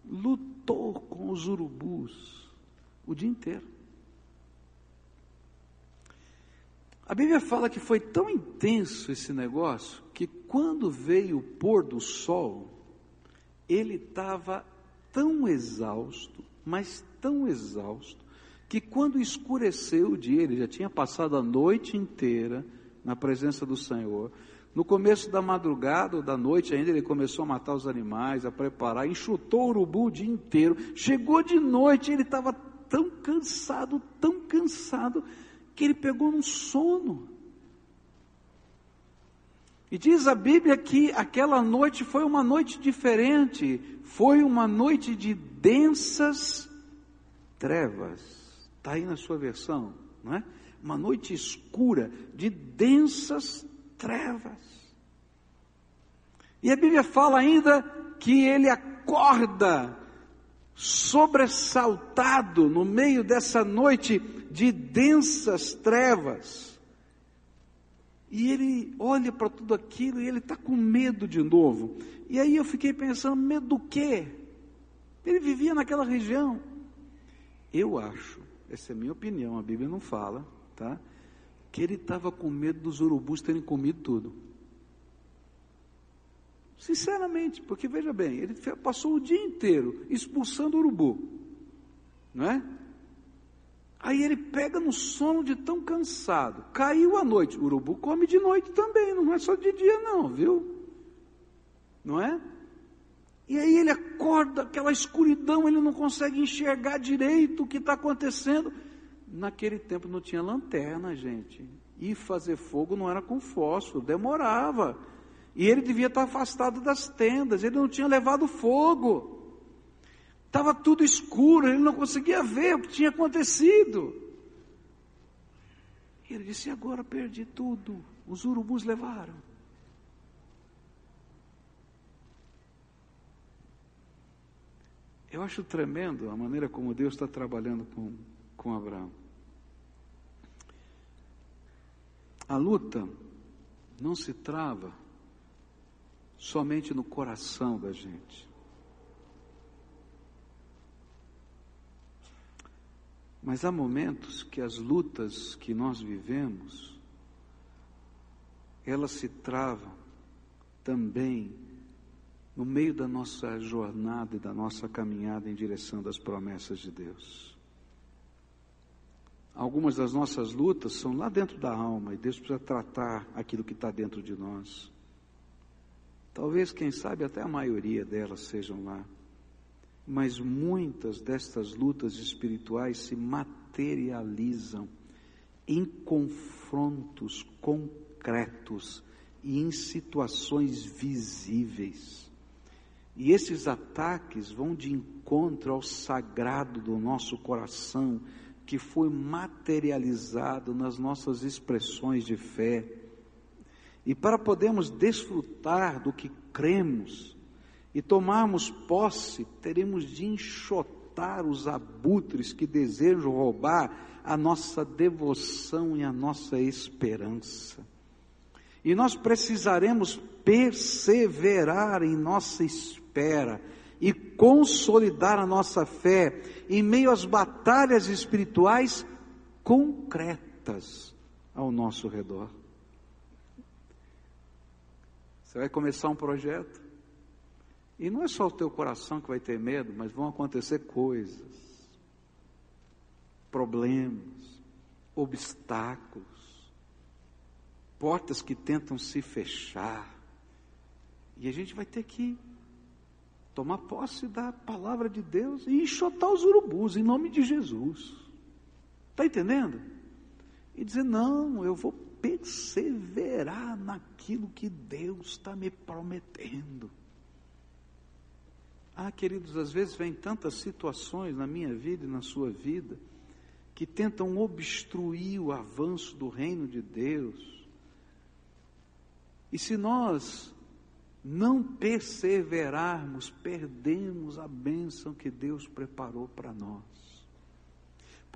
S1: Lutou com os urubus o dia inteiro. A Bíblia fala que foi tão intenso esse negócio que quando veio o pôr do sol, ele estava tão exausto, mas tão exausto, que quando escureceu o dia, ele já tinha passado a noite inteira na presença do Senhor. No começo da madrugada ou da noite ainda, ele começou a matar os animais, a preparar, enxutou o urubu o dia inteiro. Chegou de noite, ele estava tão cansado, tão cansado, que ele pegou num sono. E diz a Bíblia que aquela noite foi uma noite diferente, foi uma noite de densas trevas. Está aí na sua versão, não é? Uma noite escura, de densas trevas. E a Bíblia fala ainda que ele acorda sobressaltado no meio dessa noite de densas trevas. E ele olha para tudo aquilo e ele está com medo de novo. E aí eu fiquei pensando: medo do quê? Ele vivia naquela região. Eu acho, essa é a minha opinião, a Bíblia não fala, tá? Que ele estava com medo dos urubus terem comido tudo. Sinceramente, porque veja bem, ele passou o dia inteiro expulsando o urubu, não é? Aí ele pega no sono de tão cansado, caiu à noite. O urubu come de noite também, não é só de dia, não, viu? Não é? E aí ele acorda, aquela escuridão, ele não consegue enxergar direito o que está acontecendo. Naquele tempo não tinha lanterna, gente. E fazer fogo não era com fósforo, demorava. E ele devia estar afastado das tendas, ele não tinha levado fogo. Estava tudo escuro, ele não conseguia ver o que tinha acontecido. E ele disse: Agora perdi tudo, os urubus levaram. Eu acho tremendo a maneira como Deus está trabalhando com, com Abraão. A luta não se trava somente no coração da gente. Mas há momentos que as lutas que nós vivemos, elas se travam também no meio da nossa jornada e da nossa caminhada em direção das promessas de Deus. Algumas das nossas lutas são lá dentro da alma e Deus precisa tratar aquilo que está dentro de nós. Talvez, quem sabe, até a maioria delas sejam lá. Mas muitas destas lutas espirituais se materializam em confrontos concretos e em situações visíveis. E esses ataques vão de encontro ao sagrado do nosso coração, que foi materializado nas nossas expressões de fé e para podermos desfrutar do que cremos e tomarmos posse, teremos de enxotar os abutres que desejam roubar a nossa devoção e a nossa esperança. E nós precisaremos perseverar em nossa espera e consolidar a nossa fé em meio às batalhas espirituais concretas ao nosso redor. Você vai começar um projeto. E não é só o teu coração que vai ter medo, mas vão acontecer coisas, problemas, obstáculos, portas que tentam se fechar. E a gente vai ter que tomar posse da palavra de Deus e enxotar os urubus em nome de Jesus. Está entendendo? E dizer: não, eu vou perseverar naquilo que Deus está me prometendo. Ah, queridos, às vezes vem tantas situações na minha vida e na sua vida que tentam obstruir o avanço do reino de Deus. E se nós não perseverarmos, perdemos a bênção que Deus preparou para nós.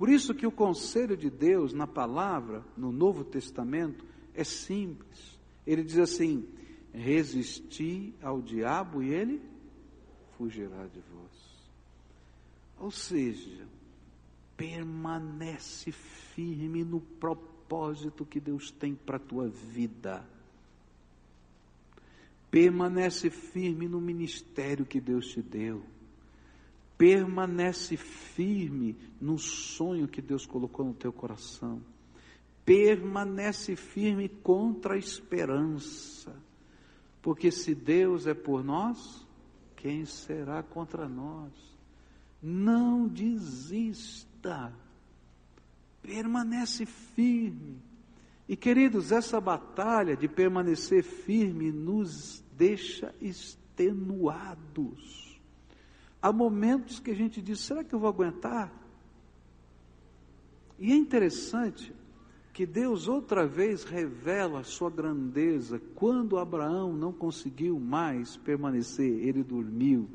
S1: Por isso que o conselho de Deus na palavra, no Novo Testamento, é simples. Ele diz assim: resisti ao diabo e ele fugirá de vós. Ou seja, permanece firme no propósito que Deus tem para a tua vida. Permanece firme no ministério que Deus te deu permanece firme no sonho que Deus colocou no teu coração. permanece firme contra a esperança. Porque se Deus é por nós, quem será contra nós? Não desista, permanece firme. E queridos, essa batalha de permanecer firme nos deixa extenuados. Há momentos que a gente diz: será que eu vou aguentar? E é interessante que Deus outra vez revela a sua grandeza. Quando Abraão não conseguiu mais permanecer, ele dormiu.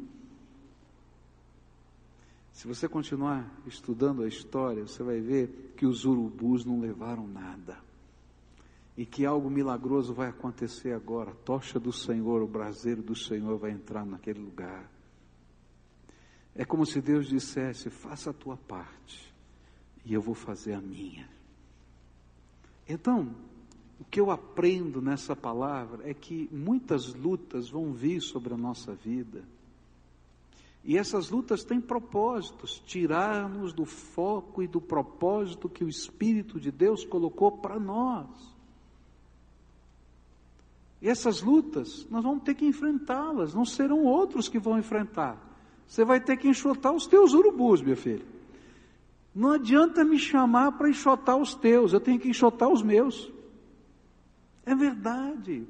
S1: Se você continuar estudando a história, você vai ver que os urubus não levaram nada. E que algo milagroso vai acontecer agora. A tocha do Senhor, o braseiro do Senhor vai entrar naquele lugar. É como se Deus dissesse: faça a tua parte, e eu vou fazer a minha. Então, o que eu aprendo nessa palavra é que muitas lutas vão vir sobre a nossa vida. E essas lutas têm propósitos, tirar-nos do foco e do propósito que o Espírito de Deus colocou para nós. E essas lutas, nós vamos ter que enfrentá-las, não serão outros que vão enfrentar. Você vai ter que enxotar os teus urubus, meu filho. Não adianta me chamar para enxotar os teus, eu tenho que enxotar os meus. É verdade.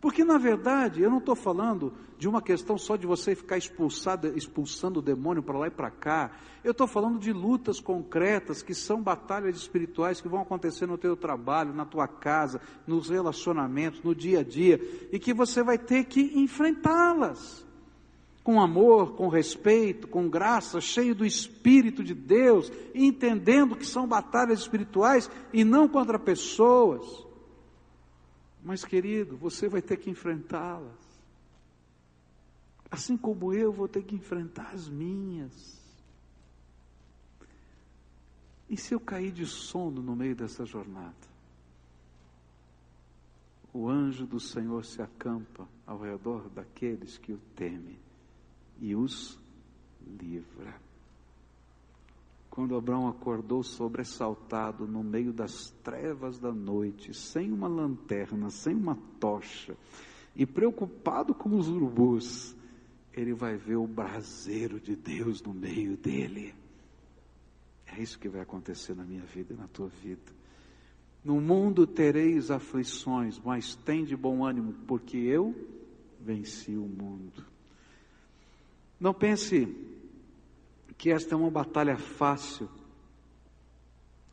S1: Porque, na verdade, eu não estou falando de uma questão só de você ficar expulsado, expulsando o demônio para lá e para cá. Eu estou falando de lutas concretas, que são batalhas espirituais que vão acontecer no teu trabalho, na tua casa, nos relacionamentos, no dia a dia, e que você vai ter que enfrentá-las com amor, com respeito, com graça, cheio do Espírito de Deus, entendendo que são batalhas espirituais e não contra pessoas. Mas, querido, você vai ter que enfrentá-las. Assim como eu vou ter que enfrentar as minhas. E se eu cair de sono no meio dessa jornada? O anjo do Senhor se acampa ao redor daqueles que o temem e os livra. Quando Abraão acordou sobressaltado no meio das trevas da noite, sem uma lanterna, sem uma tocha, e preocupado com os urubus, ele vai ver o braseiro de Deus no meio dele. É isso que vai acontecer na minha vida e na tua vida. No mundo tereis aflições, mas tem de bom ânimo, porque eu venci o mundo. Não pense que esta é uma batalha fácil.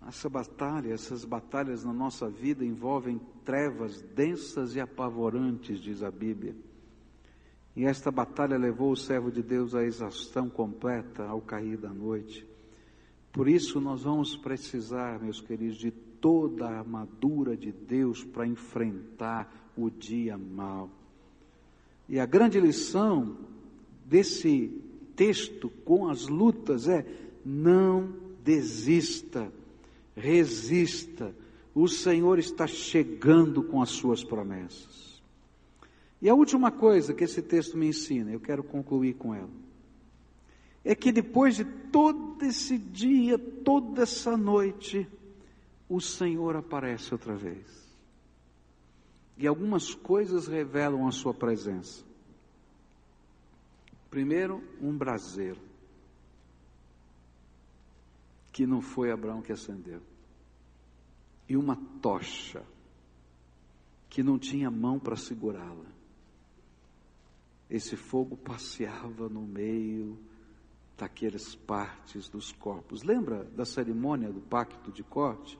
S1: Essa batalha, essas batalhas na nossa vida envolvem trevas densas e apavorantes, diz a Bíblia. E esta batalha levou o servo de Deus à exaustão completa ao cair da noite. Por isso nós vamos precisar, meus queridos, de toda a armadura de Deus para enfrentar o dia mau. E a grande lição desse texto com as lutas é: não desista, resista. O Senhor está chegando com as suas promessas. E a última coisa que esse texto me ensina, eu quero concluir com ela, é que depois de todo esse dia, toda essa noite, o Senhor aparece outra vez. E algumas coisas revelam a sua presença. Primeiro, um braseiro, que não foi Abraão que acendeu, e uma tocha, que não tinha mão para segurá-la. Esse fogo passeava no meio daquelas partes dos corpos. Lembra da cerimônia do pacto de corte?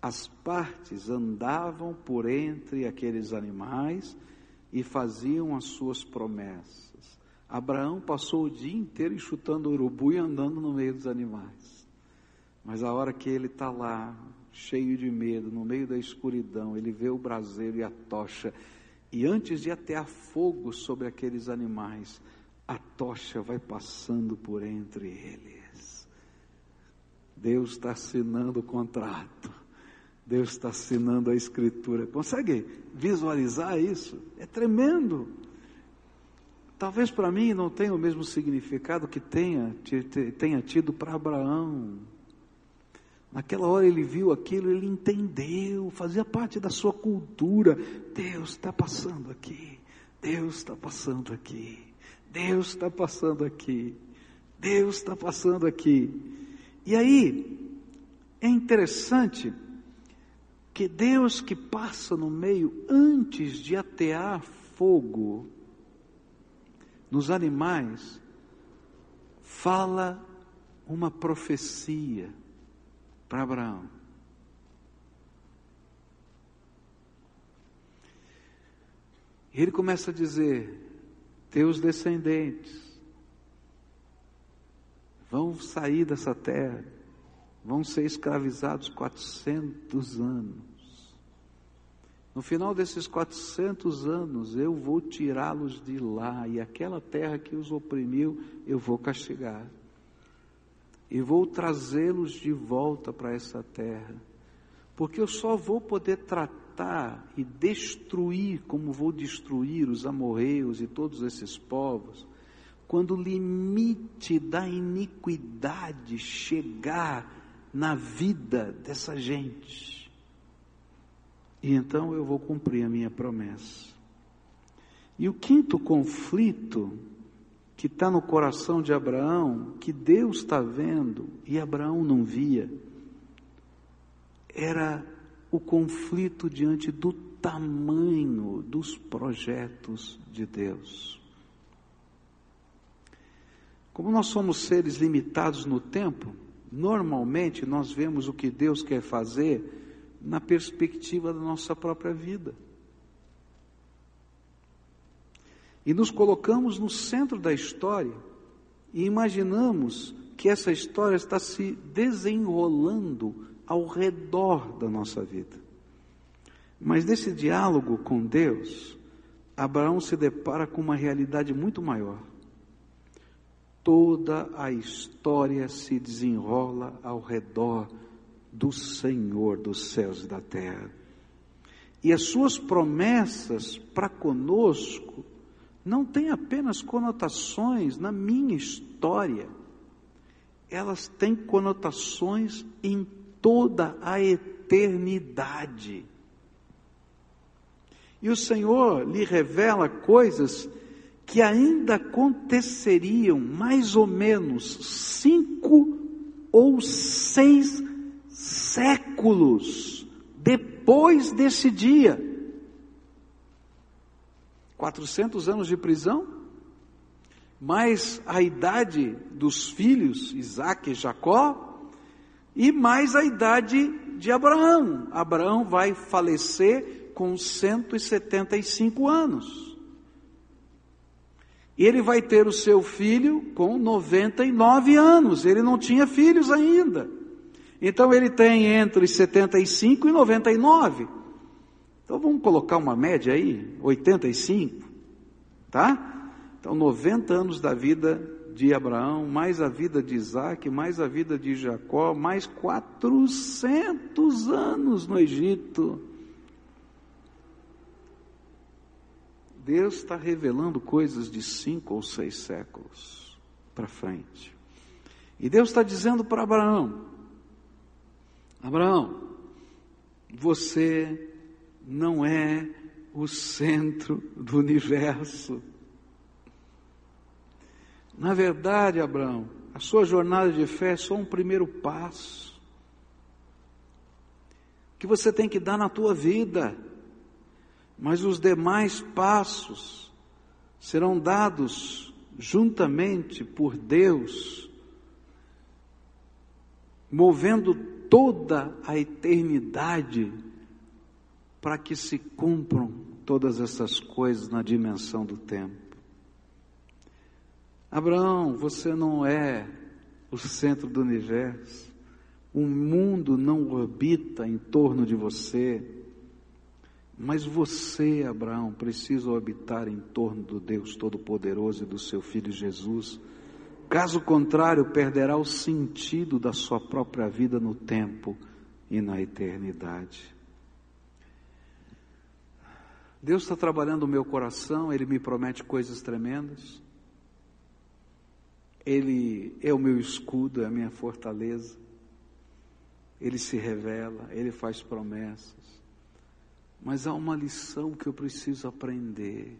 S1: As partes andavam por entre aqueles animais e faziam as suas promessas. Abraão passou o dia inteiro enxutando urubu e andando no meio dos animais. Mas a hora que ele está lá, cheio de medo, no meio da escuridão, ele vê o braseiro e a tocha, e antes de atear fogo sobre aqueles animais, a tocha vai passando por entre eles. Deus está assinando o contrato. Deus está assinando a escritura. Consegue visualizar isso? É tremendo. Talvez para mim não tenha o mesmo significado que tenha, tenha tido para Abraão. Naquela hora ele viu aquilo, ele entendeu, fazia parte da sua cultura. Deus está passando aqui, Deus está passando aqui, Deus está passando aqui, Deus está passando aqui. E aí, é interessante que Deus que passa no meio antes de atear fogo nos animais, fala uma profecia para Abraão. E ele começa a dizer: Teus descendentes vão sair dessa terra, vão ser escravizados 400 anos. No final desses 400 anos, eu vou tirá-los de lá, e aquela terra que os oprimiu, eu vou castigar e vou trazê-los de volta para essa terra, porque eu só vou poder tratar e destruir como vou destruir os amorreus e todos esses povos, quando o limite da iniquidade chegar na vida dessa gente. E então eu vou cumprir a minha promessa. E o quinto conflito que está no coração de Abraão, que Deus está vendo e Abraão não via, era o conflito diante do tamanho dos projetos de Deus. Como nós somos seres limitados no tempo, normalmente nós vemos o que Deus quer fazer na perspectiva da nossa própria vida. E nos colocamos no centro da história e imaginamos que essa história está se desenrolando ao redor da nossa vida. Mas nesse diálogo com Deus, Abraão se depara com uma realidade muito maior. Toda a história se desenrola ao redor do Senhor dos céus e da terra. E as suas promessas para conosco não tem apenas conotações na minha história, elas têm conotações em toda a eternidade. E o Senhor lhe revela coisas que ainda aconteceriam mais ou menos cinco ou seis séculos depois desse dia. 400 anos de prisão, mais a idade dos filhos, Isaac e Jacó, e mais a idade de Abraão. Abraão vai falecer com 175 anos. E ele vai ter o seu filho com 99 anos. Ele não tinha filhos ainda. Então ele tem entre 75 e 99. Então vamos colocar uma média aí, 85, tá? Então 90 anos da vida de Abraão, mais a vida de Isaac, mais a vida de Jacó, mais 400 anos no Egito. Deus está revelando coisas de cinco ou seis séculos para frente. E Deus está dizendo para Abraão: Abraão, você não é o centro do universo. Na verdade, Abraão, a sua jornada de fé é só um primeiro passo que você tem que dar na tua vida, mas os demais passos serão dados juntamente por Deus, movendo toda a eternidade para que se cumpram todas essas coisas na dimensão do tempo. Abraão, você não é o centro do universo. O mundo não orbita em torno de você. Mas você, Abraão, precisa orbitar em torno do Deus Todo-Poderoso e do seu Filho Jesus. Caso contrário, perderá o sentido da sua própria vida no tempo e na eternidade. Deus está trabalhando o meu coração, Ele me promete coisas tremendas. Ele é o meu escudo, é a minha fortaleza. Ele se revela, Ele faz promessas. Mas há uma lição que eu preciso aprender.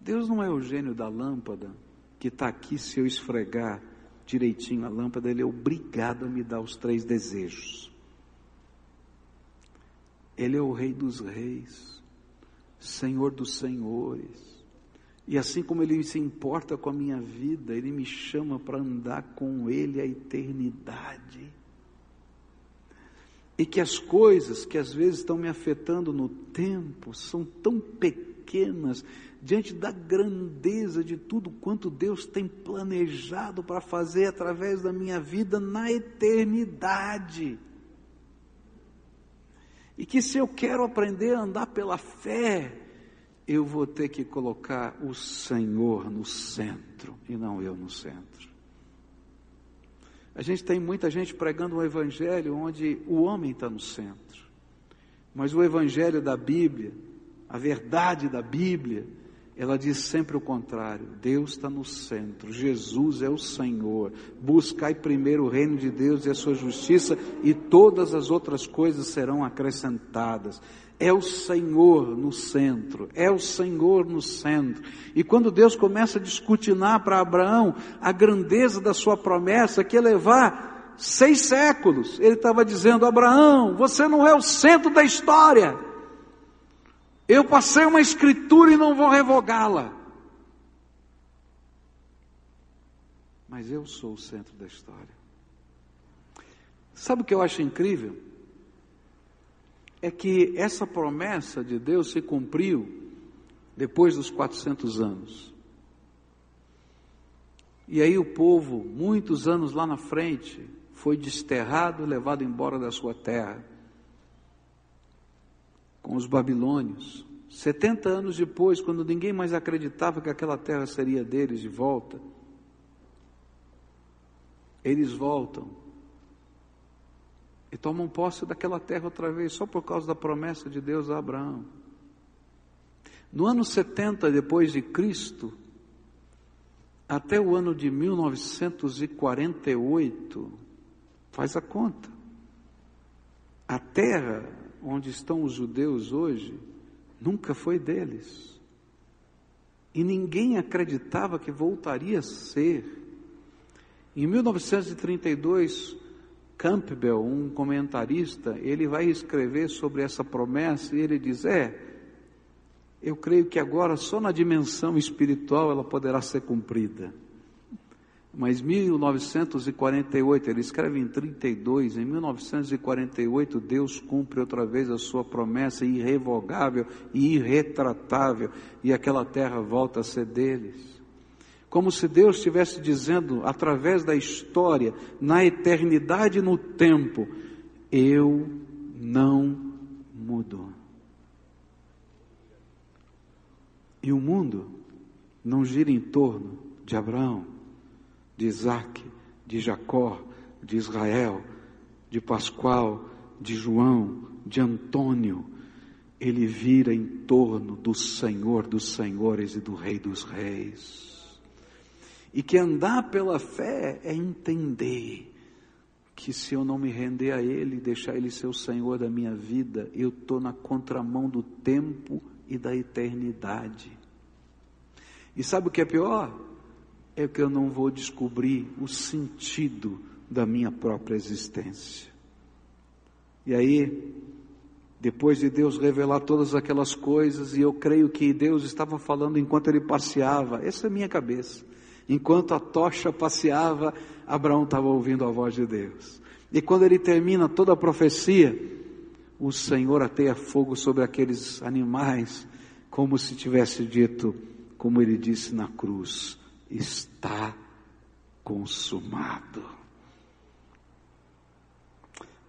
S1: Deus não é o gênio da lâmpada que está aqui se eu esfregar direitinho a lâmpada, Ele é obrigado a me dar os três desejos. Ele é o Rei dos Reis, Senhor dos Senhores. E assim como Ele se importa com a minha vida, Ele me chama para andar com Ele a eternidade. E que as coisas que às vezes estão me afetando no tempo são tão pequenas diante da grandeza de tudo quanto Deus tem planejado para fazer através da minha vida na eternidade. E que se eu quero aprender a andar pela fé, eu vou ter que colocar o Senhor no centro e não eu no centro. A gente tem muita gente pregando um evangelho onde o homem está no centro, mas o evangelho da Bíblia, a verdade da Bíblia, ela diz sempre o contrário: Deus está no centro, Jesus é o Senhor. Buscai primeiro o reino de Deus e a sua justiça, e todas as outras coisas serão acrescentadas. É o Senhor no centro, é o Senhor no centro. E quando Deus começa a discutinar para Abraão a grandeza da sua promessa, que ia levar seis séculos, ele estava dizendo: Abraão, você não é o centro da história. Eu passei uma escritura e não vou revogá-la. Mas eu sou o centro da história. Sabe o que eu acho incrível? é que essa promessa de Deus se cumpriu depois dos 400 anos. E aí o povo, muitos anos lá na frente, foi desterrado e levado embora da sua terra com os babilônios. 70 anos depois, quando ninguém mais acreditava que aquela terra seria deles de volta, eles voltam e tomam posse daquela terra outra vez, só por causa da promessa de Deus a Abraão. No ano 70 depois de Cristo, até o ano de 1948, faz a conta. A terra onde estão os judeus hoje nunca foi deles. E ninguém acreditava que voltaria a ser. Em 1932, Campbell, um comentarista, ele vai escrever sobre essa promessa e ele diz: É, eu creio que agora só na dimensão espiritual ela poderá ser cumprida. Mas 1948, ele escreve em 32, em 1948 Deus cumpre outra vez a sua promessa irrevogável e irretratável e aquela terra volta a ser deles como se Deus estivesse dizendo, através da história, na eternidade e no tempo: Eu não mudo. E o mundo não gira em torno de Abraão, de Isaac, de Jacó, de Israel, de Pascoal, de João, de Antônio. Ele vira em torno do Senhor dos Senhores e do Rei dos Reis. E que andar pela fé é entender que se eu não me render a Ele, deixar Ele ser o Senhor da minha vida, eu estou na contramão do tempo e da eternidade. E sabe o que é pior? É que eu não vou descobrir o sentido da minha própria existência. E aí, depois de Deus revelar todas aquelas coisas, e eu creio que Deus estava falando enquanto ele passeava, essa é a minha cabeça. Enquanto a tocha passeava, Abraão estava ouvindo a voz de Deus. E quando ele termina toda a profecia, o Senhor ateia fogo sobre aqueles animais, como se tivesse dito, como ele disse na cruz: está consumado.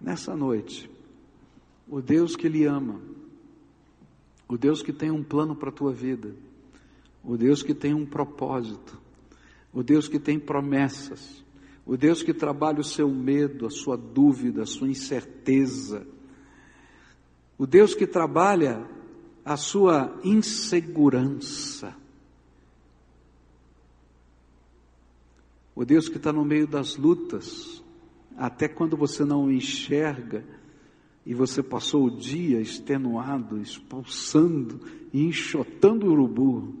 S1: Nessa noite, o Deus que lhe ama, o Deus que tem um plano para a tua vida, o Deus que tem um propósito, o Deus que tem promessas, o Deus que trabalha o seu medo, a sua dúvida, a sua incerteza, o Deus que trabalha a sua insegurança, o Deus que está no meio das lutas, até quando você não enxerga e você passou o dia extenuado, expulsando e enxotando o urubu,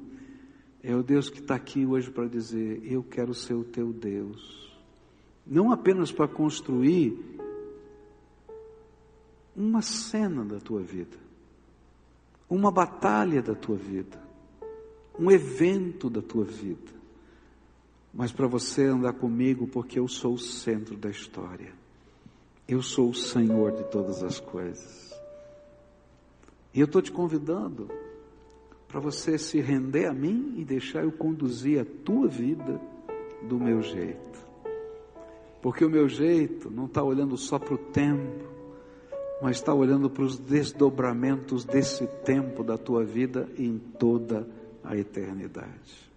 S1: é o Deus que está aqui hoje para dizer: Eu quero ser o teu Deus. Não apenas para construir uma cena da tua vida, uma batalha da tua vida, um evento da tua vida, mas para você andar comigo, porque eu sou o centro da história. Eu sou o Senhor de todas as coisas. E eu estou te convidando para você se render a mim e deixar eu conduzir a tua vida do meu jeito. Porque o meu jeito não está olhando só para o tempo, mas está olhando para os desdobramentos desse tempo da tua vida em toda a eternidade.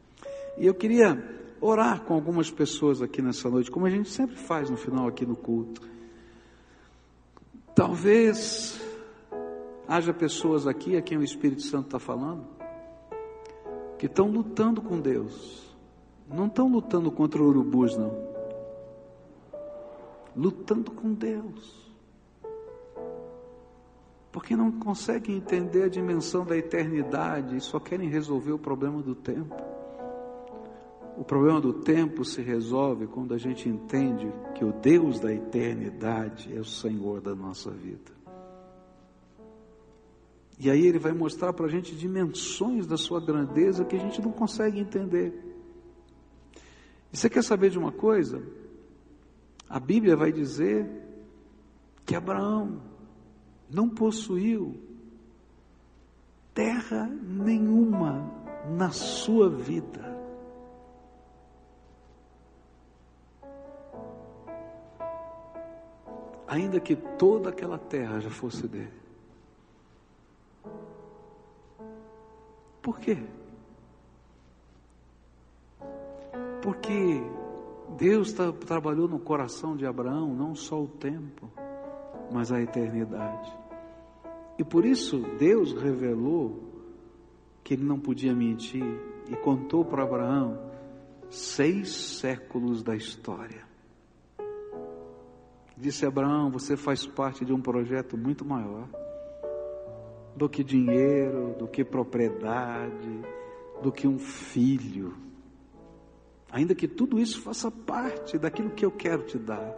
S1: E eu queria orar com algumas pessoas aqui nessa noite, como a gente sempre faz no final aqui do culto. Talvez haja pessoas aqui a quem o Espírito Santo está falando, que estão lutando com Deus. Não estão lutando contra urubus, não. Lutando com Deus. Porque não conseguem entender a dimensão da eternidade e só querem resolver o problema do tempo. O problema do tempo se resolve quando a gente entende que o Deus da eternidade é o Senhor da nossa vida. E aí ele vai mostrar para a gente dimensões da sua grandeza que a gente não consegue entender. E você quer saber de uma coisa? A Bíblia vai dizer que Abraão não possuiu terra nenhuma na sua vida. Ainda que toda aquela terra já fosse dele. Por quê? Porque Deus trabalhou no coração de Abraão não só o tempo, mas a eternidade. E por isso Deus revelou que ele não podia mentir e contou para Abraão seis séculos da história. Disse Abraão: Você faz parte de um projeto muito maior do que dinheiro, do que propriedade, do que um filho. Ainda que tudo isso faça parte daquilo que eu quero te dar.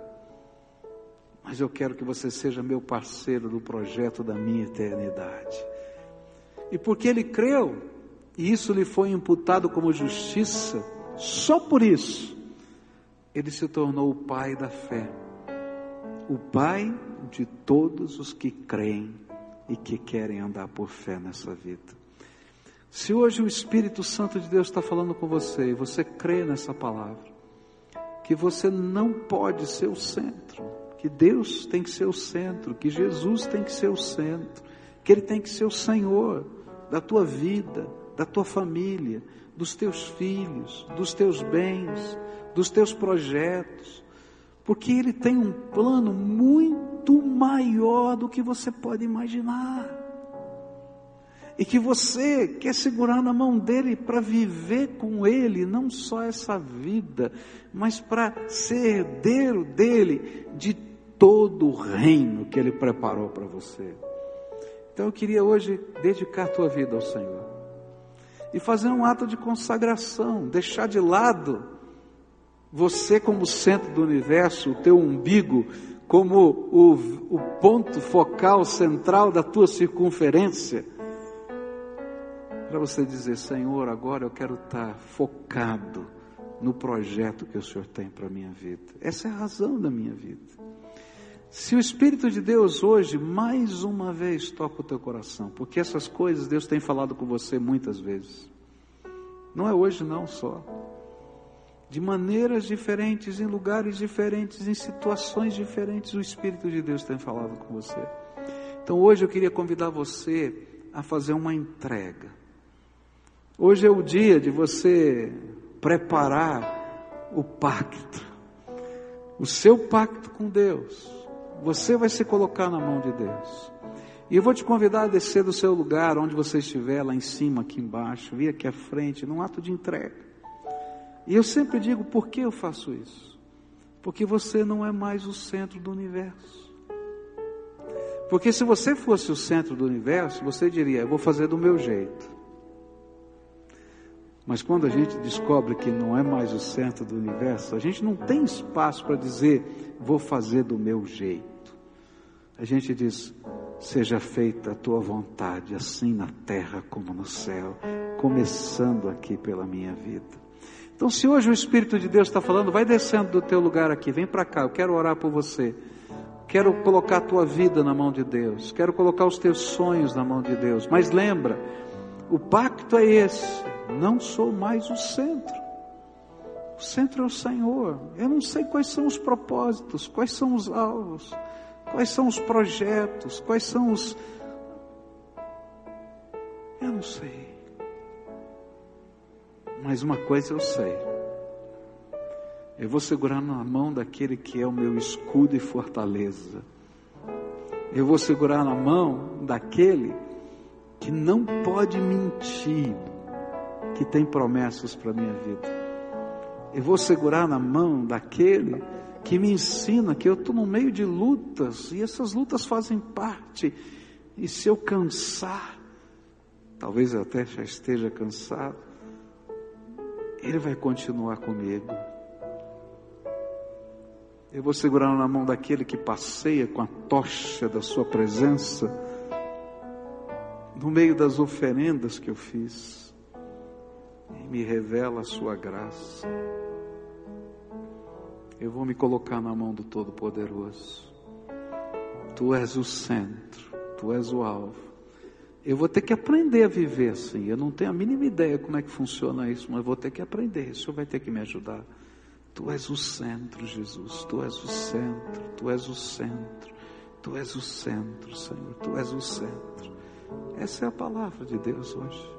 S1: Mas eu quero que você seja meu parceiro do projeto da minha eternidade. E porque ele creu, e isso lhe foi imputado como justiça, só por isso, ele se tornou o pai da fé o Pai de todos os que creem e que querem andar por fé nessa vida. Se hoje o Espírito Santo de Deus está falando com você e você crê nessa palavra, que você não pode ser o centro, que Deus tem que ser o centro, que Jesus tem que ser o centro, que Ele tem que ser o Senhor da tua vida, da tua família, dos teus filhos, dos teus bens, dos teus projetos, porque Ele tem um plano muito maior do que você pode imaginar. E que você quer segurar na mão dele para viver com ele, não só essa vida, mas para ser herdeiro dele de todo o reino que ele preparou para você. Então eu queria hoje dedicar tua vida ao Senhor e fazer um ato de consagração, deixar de lado você como centro do universo, o teu umbigo, como o, o ponto focal central da tua circunferência, para você dizer, Senhor, agora eu quero estar focado no projeto que o Senhor tem para a minha vida. Essa é a razão da minha vida. Se o Espírito de Deus hoje, mais uma vez, toca o teu coração, porque essas coisas Deus tem falado com você muitas vezes. Não é hoje não só de maneiras diferentes, em lugares diferentes, em situações diferentes, o Espírito de Deus tem falado com você. Então hoje eu queria convidar você a fazer uma entrega. Hoje é o dia de você preparar o pacto, o seu pacto com Deus. Você vai se colocar na mão de Deus. E eu vou te convidar a descer do seu lugar, onde você estiver, lá em cima, aqui embaixo, vir aqui à frente, num ato de entrega. E eu sempre digo, por que eu faço isso? Porque você não é mais o centro do universo. Porque se você fosse o centro do universo, você diria: Eu vou fazer do meu jeito. Mas quando a gente descobre que não é mais o centro do universo, a gente não tem espaço para dizer: Vou fazer do meu jeito. A gente diz: Seja feita a tua vontade, assim na terra como no céu, começando aqui pela minha vida. Então, se hoje o Espírito de Deus está falando, vai descendo do teu lugar aqui, vem para cá, eu quero orar por você. Quero colocar a tua vida na mão de Deus, quero colocar os teus sonhos na mão de Deus. Mas lembra, o pacto é esse: não sou mais o centro. O centro é o Senhor. Eu não sei quais são os propósitos, quais são os alvos, quais são os projetos, quais são os. Eu não sei. Mas uma coisa eu sei. Eu vou segurar na mão daquele que é o meu escudo e fortaleza. Eu vou segurar na mão daquele que não pode mentir, que tem promessas para a minha vida. Eu vou segurar na mão daquele que me ensina que eu estou no meio de lutas e essas lutas fazem parte. E se eu cansar, talvez eu até já esteja cansado, ele vai continuar comigo. Eu vou segurar na mão daquele que passeia com a tocha da sua presença no meio das oferendas que eu fiz e me revela a sua graça. Eu vou me colocar na mão do Todo-Poderoso. Tu és o centro, tu és o alvo. Eu vou ter que aprender a viver assim. Eu não tenho a mínima ideia como é que funciona isso, mas vou ter que aprender. O Senhor vai ter que me ajudar. Tu és o centro, Jesus. Tu és o centro. Tu és o centro. Tu és o centro, Senhor. Tu és o centro. Essa é a palavra de Deus hoje.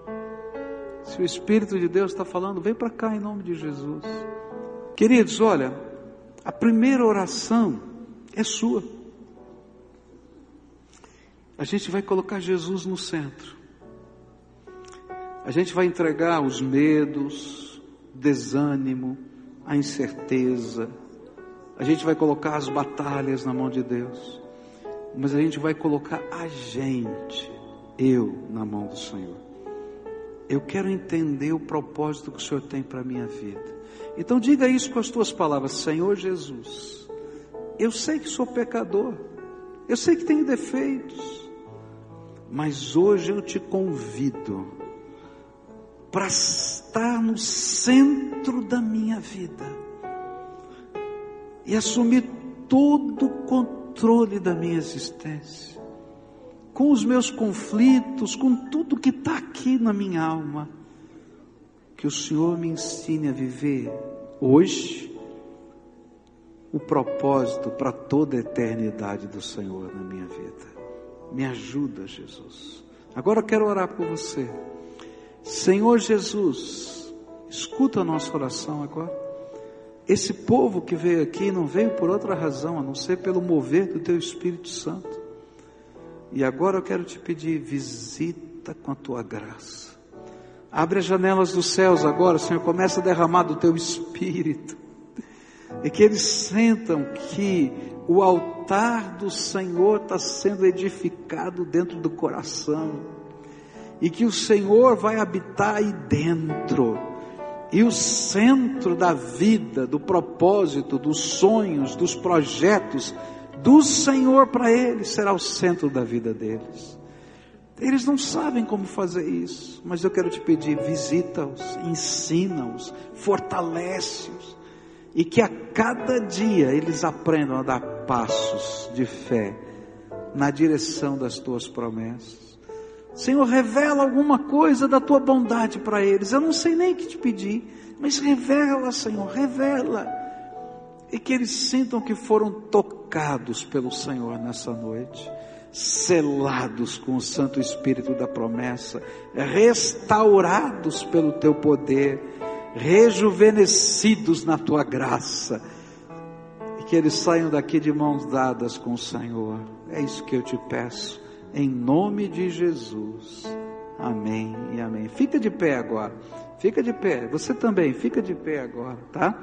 S1: Se o Espírito de Deus está falando, vem para cá em nome de Jesus. Queridos, olha, a primeira oração é sua a gente vai colocar Jesus no centro. A gente vai entregar os medos, desânimo, a incerteza. A gente vai colocar as batalhas na mão de Deus. Mas a gente vai colocar a gente, eu, na mão do Senhor. Eu quero entender o propósito que o Senhor tem para a minha vida. Então diga isso com as tuas palavras, Senhor Jesus. Eu sei que sou pecador. Eu sei que tenho defeitos. Mas hoje eu te convido para estar no centro da minha vida e assumir todo o controle da minha existência, com os meus conflitos, com tudo que está aqui na minha alma. Que o Senhor me ensine a viver hoje o propósito para toda a eternidade do Senhor na minha vida. Me ajuda, Jesus. Agora eu quero orar por você. Senhor Jesus, escuta a nossa oração agora. Esse povo que veio aqui não veio por outra razão a não ser pelo mover do Teu Espírito Santo. E agora eu quero te pedir, visita com a tua graça. Abre as janelas dos céus agora, Senhor, começa a derramar do Teu Espírito. E que eles sentam que o altar do Senhor está sendo edificado dentro do coração, e que o Senhor vai habitar aí dentro, e o centro da vida, do propósito, dos sonhos, dos projetos do Senhor para eles será o centro da vida deles. Eles não sabem como fazer isso, mas eu quero te pedir: visita-os, ensina-os, fortalece-os e que a cada dia eles aprendam a dar passos de fé na direção das tuas promessas. Senhor, revela alguma coisa da tua bondade para eles. Eu não sei nem o que te pedir, mas revela, Senhor, revela. E que eles sintam que foram tocados pelo Senhor nessa noite, selados com o Santo Espírito da promessa, restaurados pelo teu poder rejuvenescidos na tua graça, e que eles saiam daqui de mãos dadas com o Senhor. É isso que eu te peço, em nome de Jesus. Amém e amém. Fica de pé agora, fica de pé, você também, fica de pé agora, tá?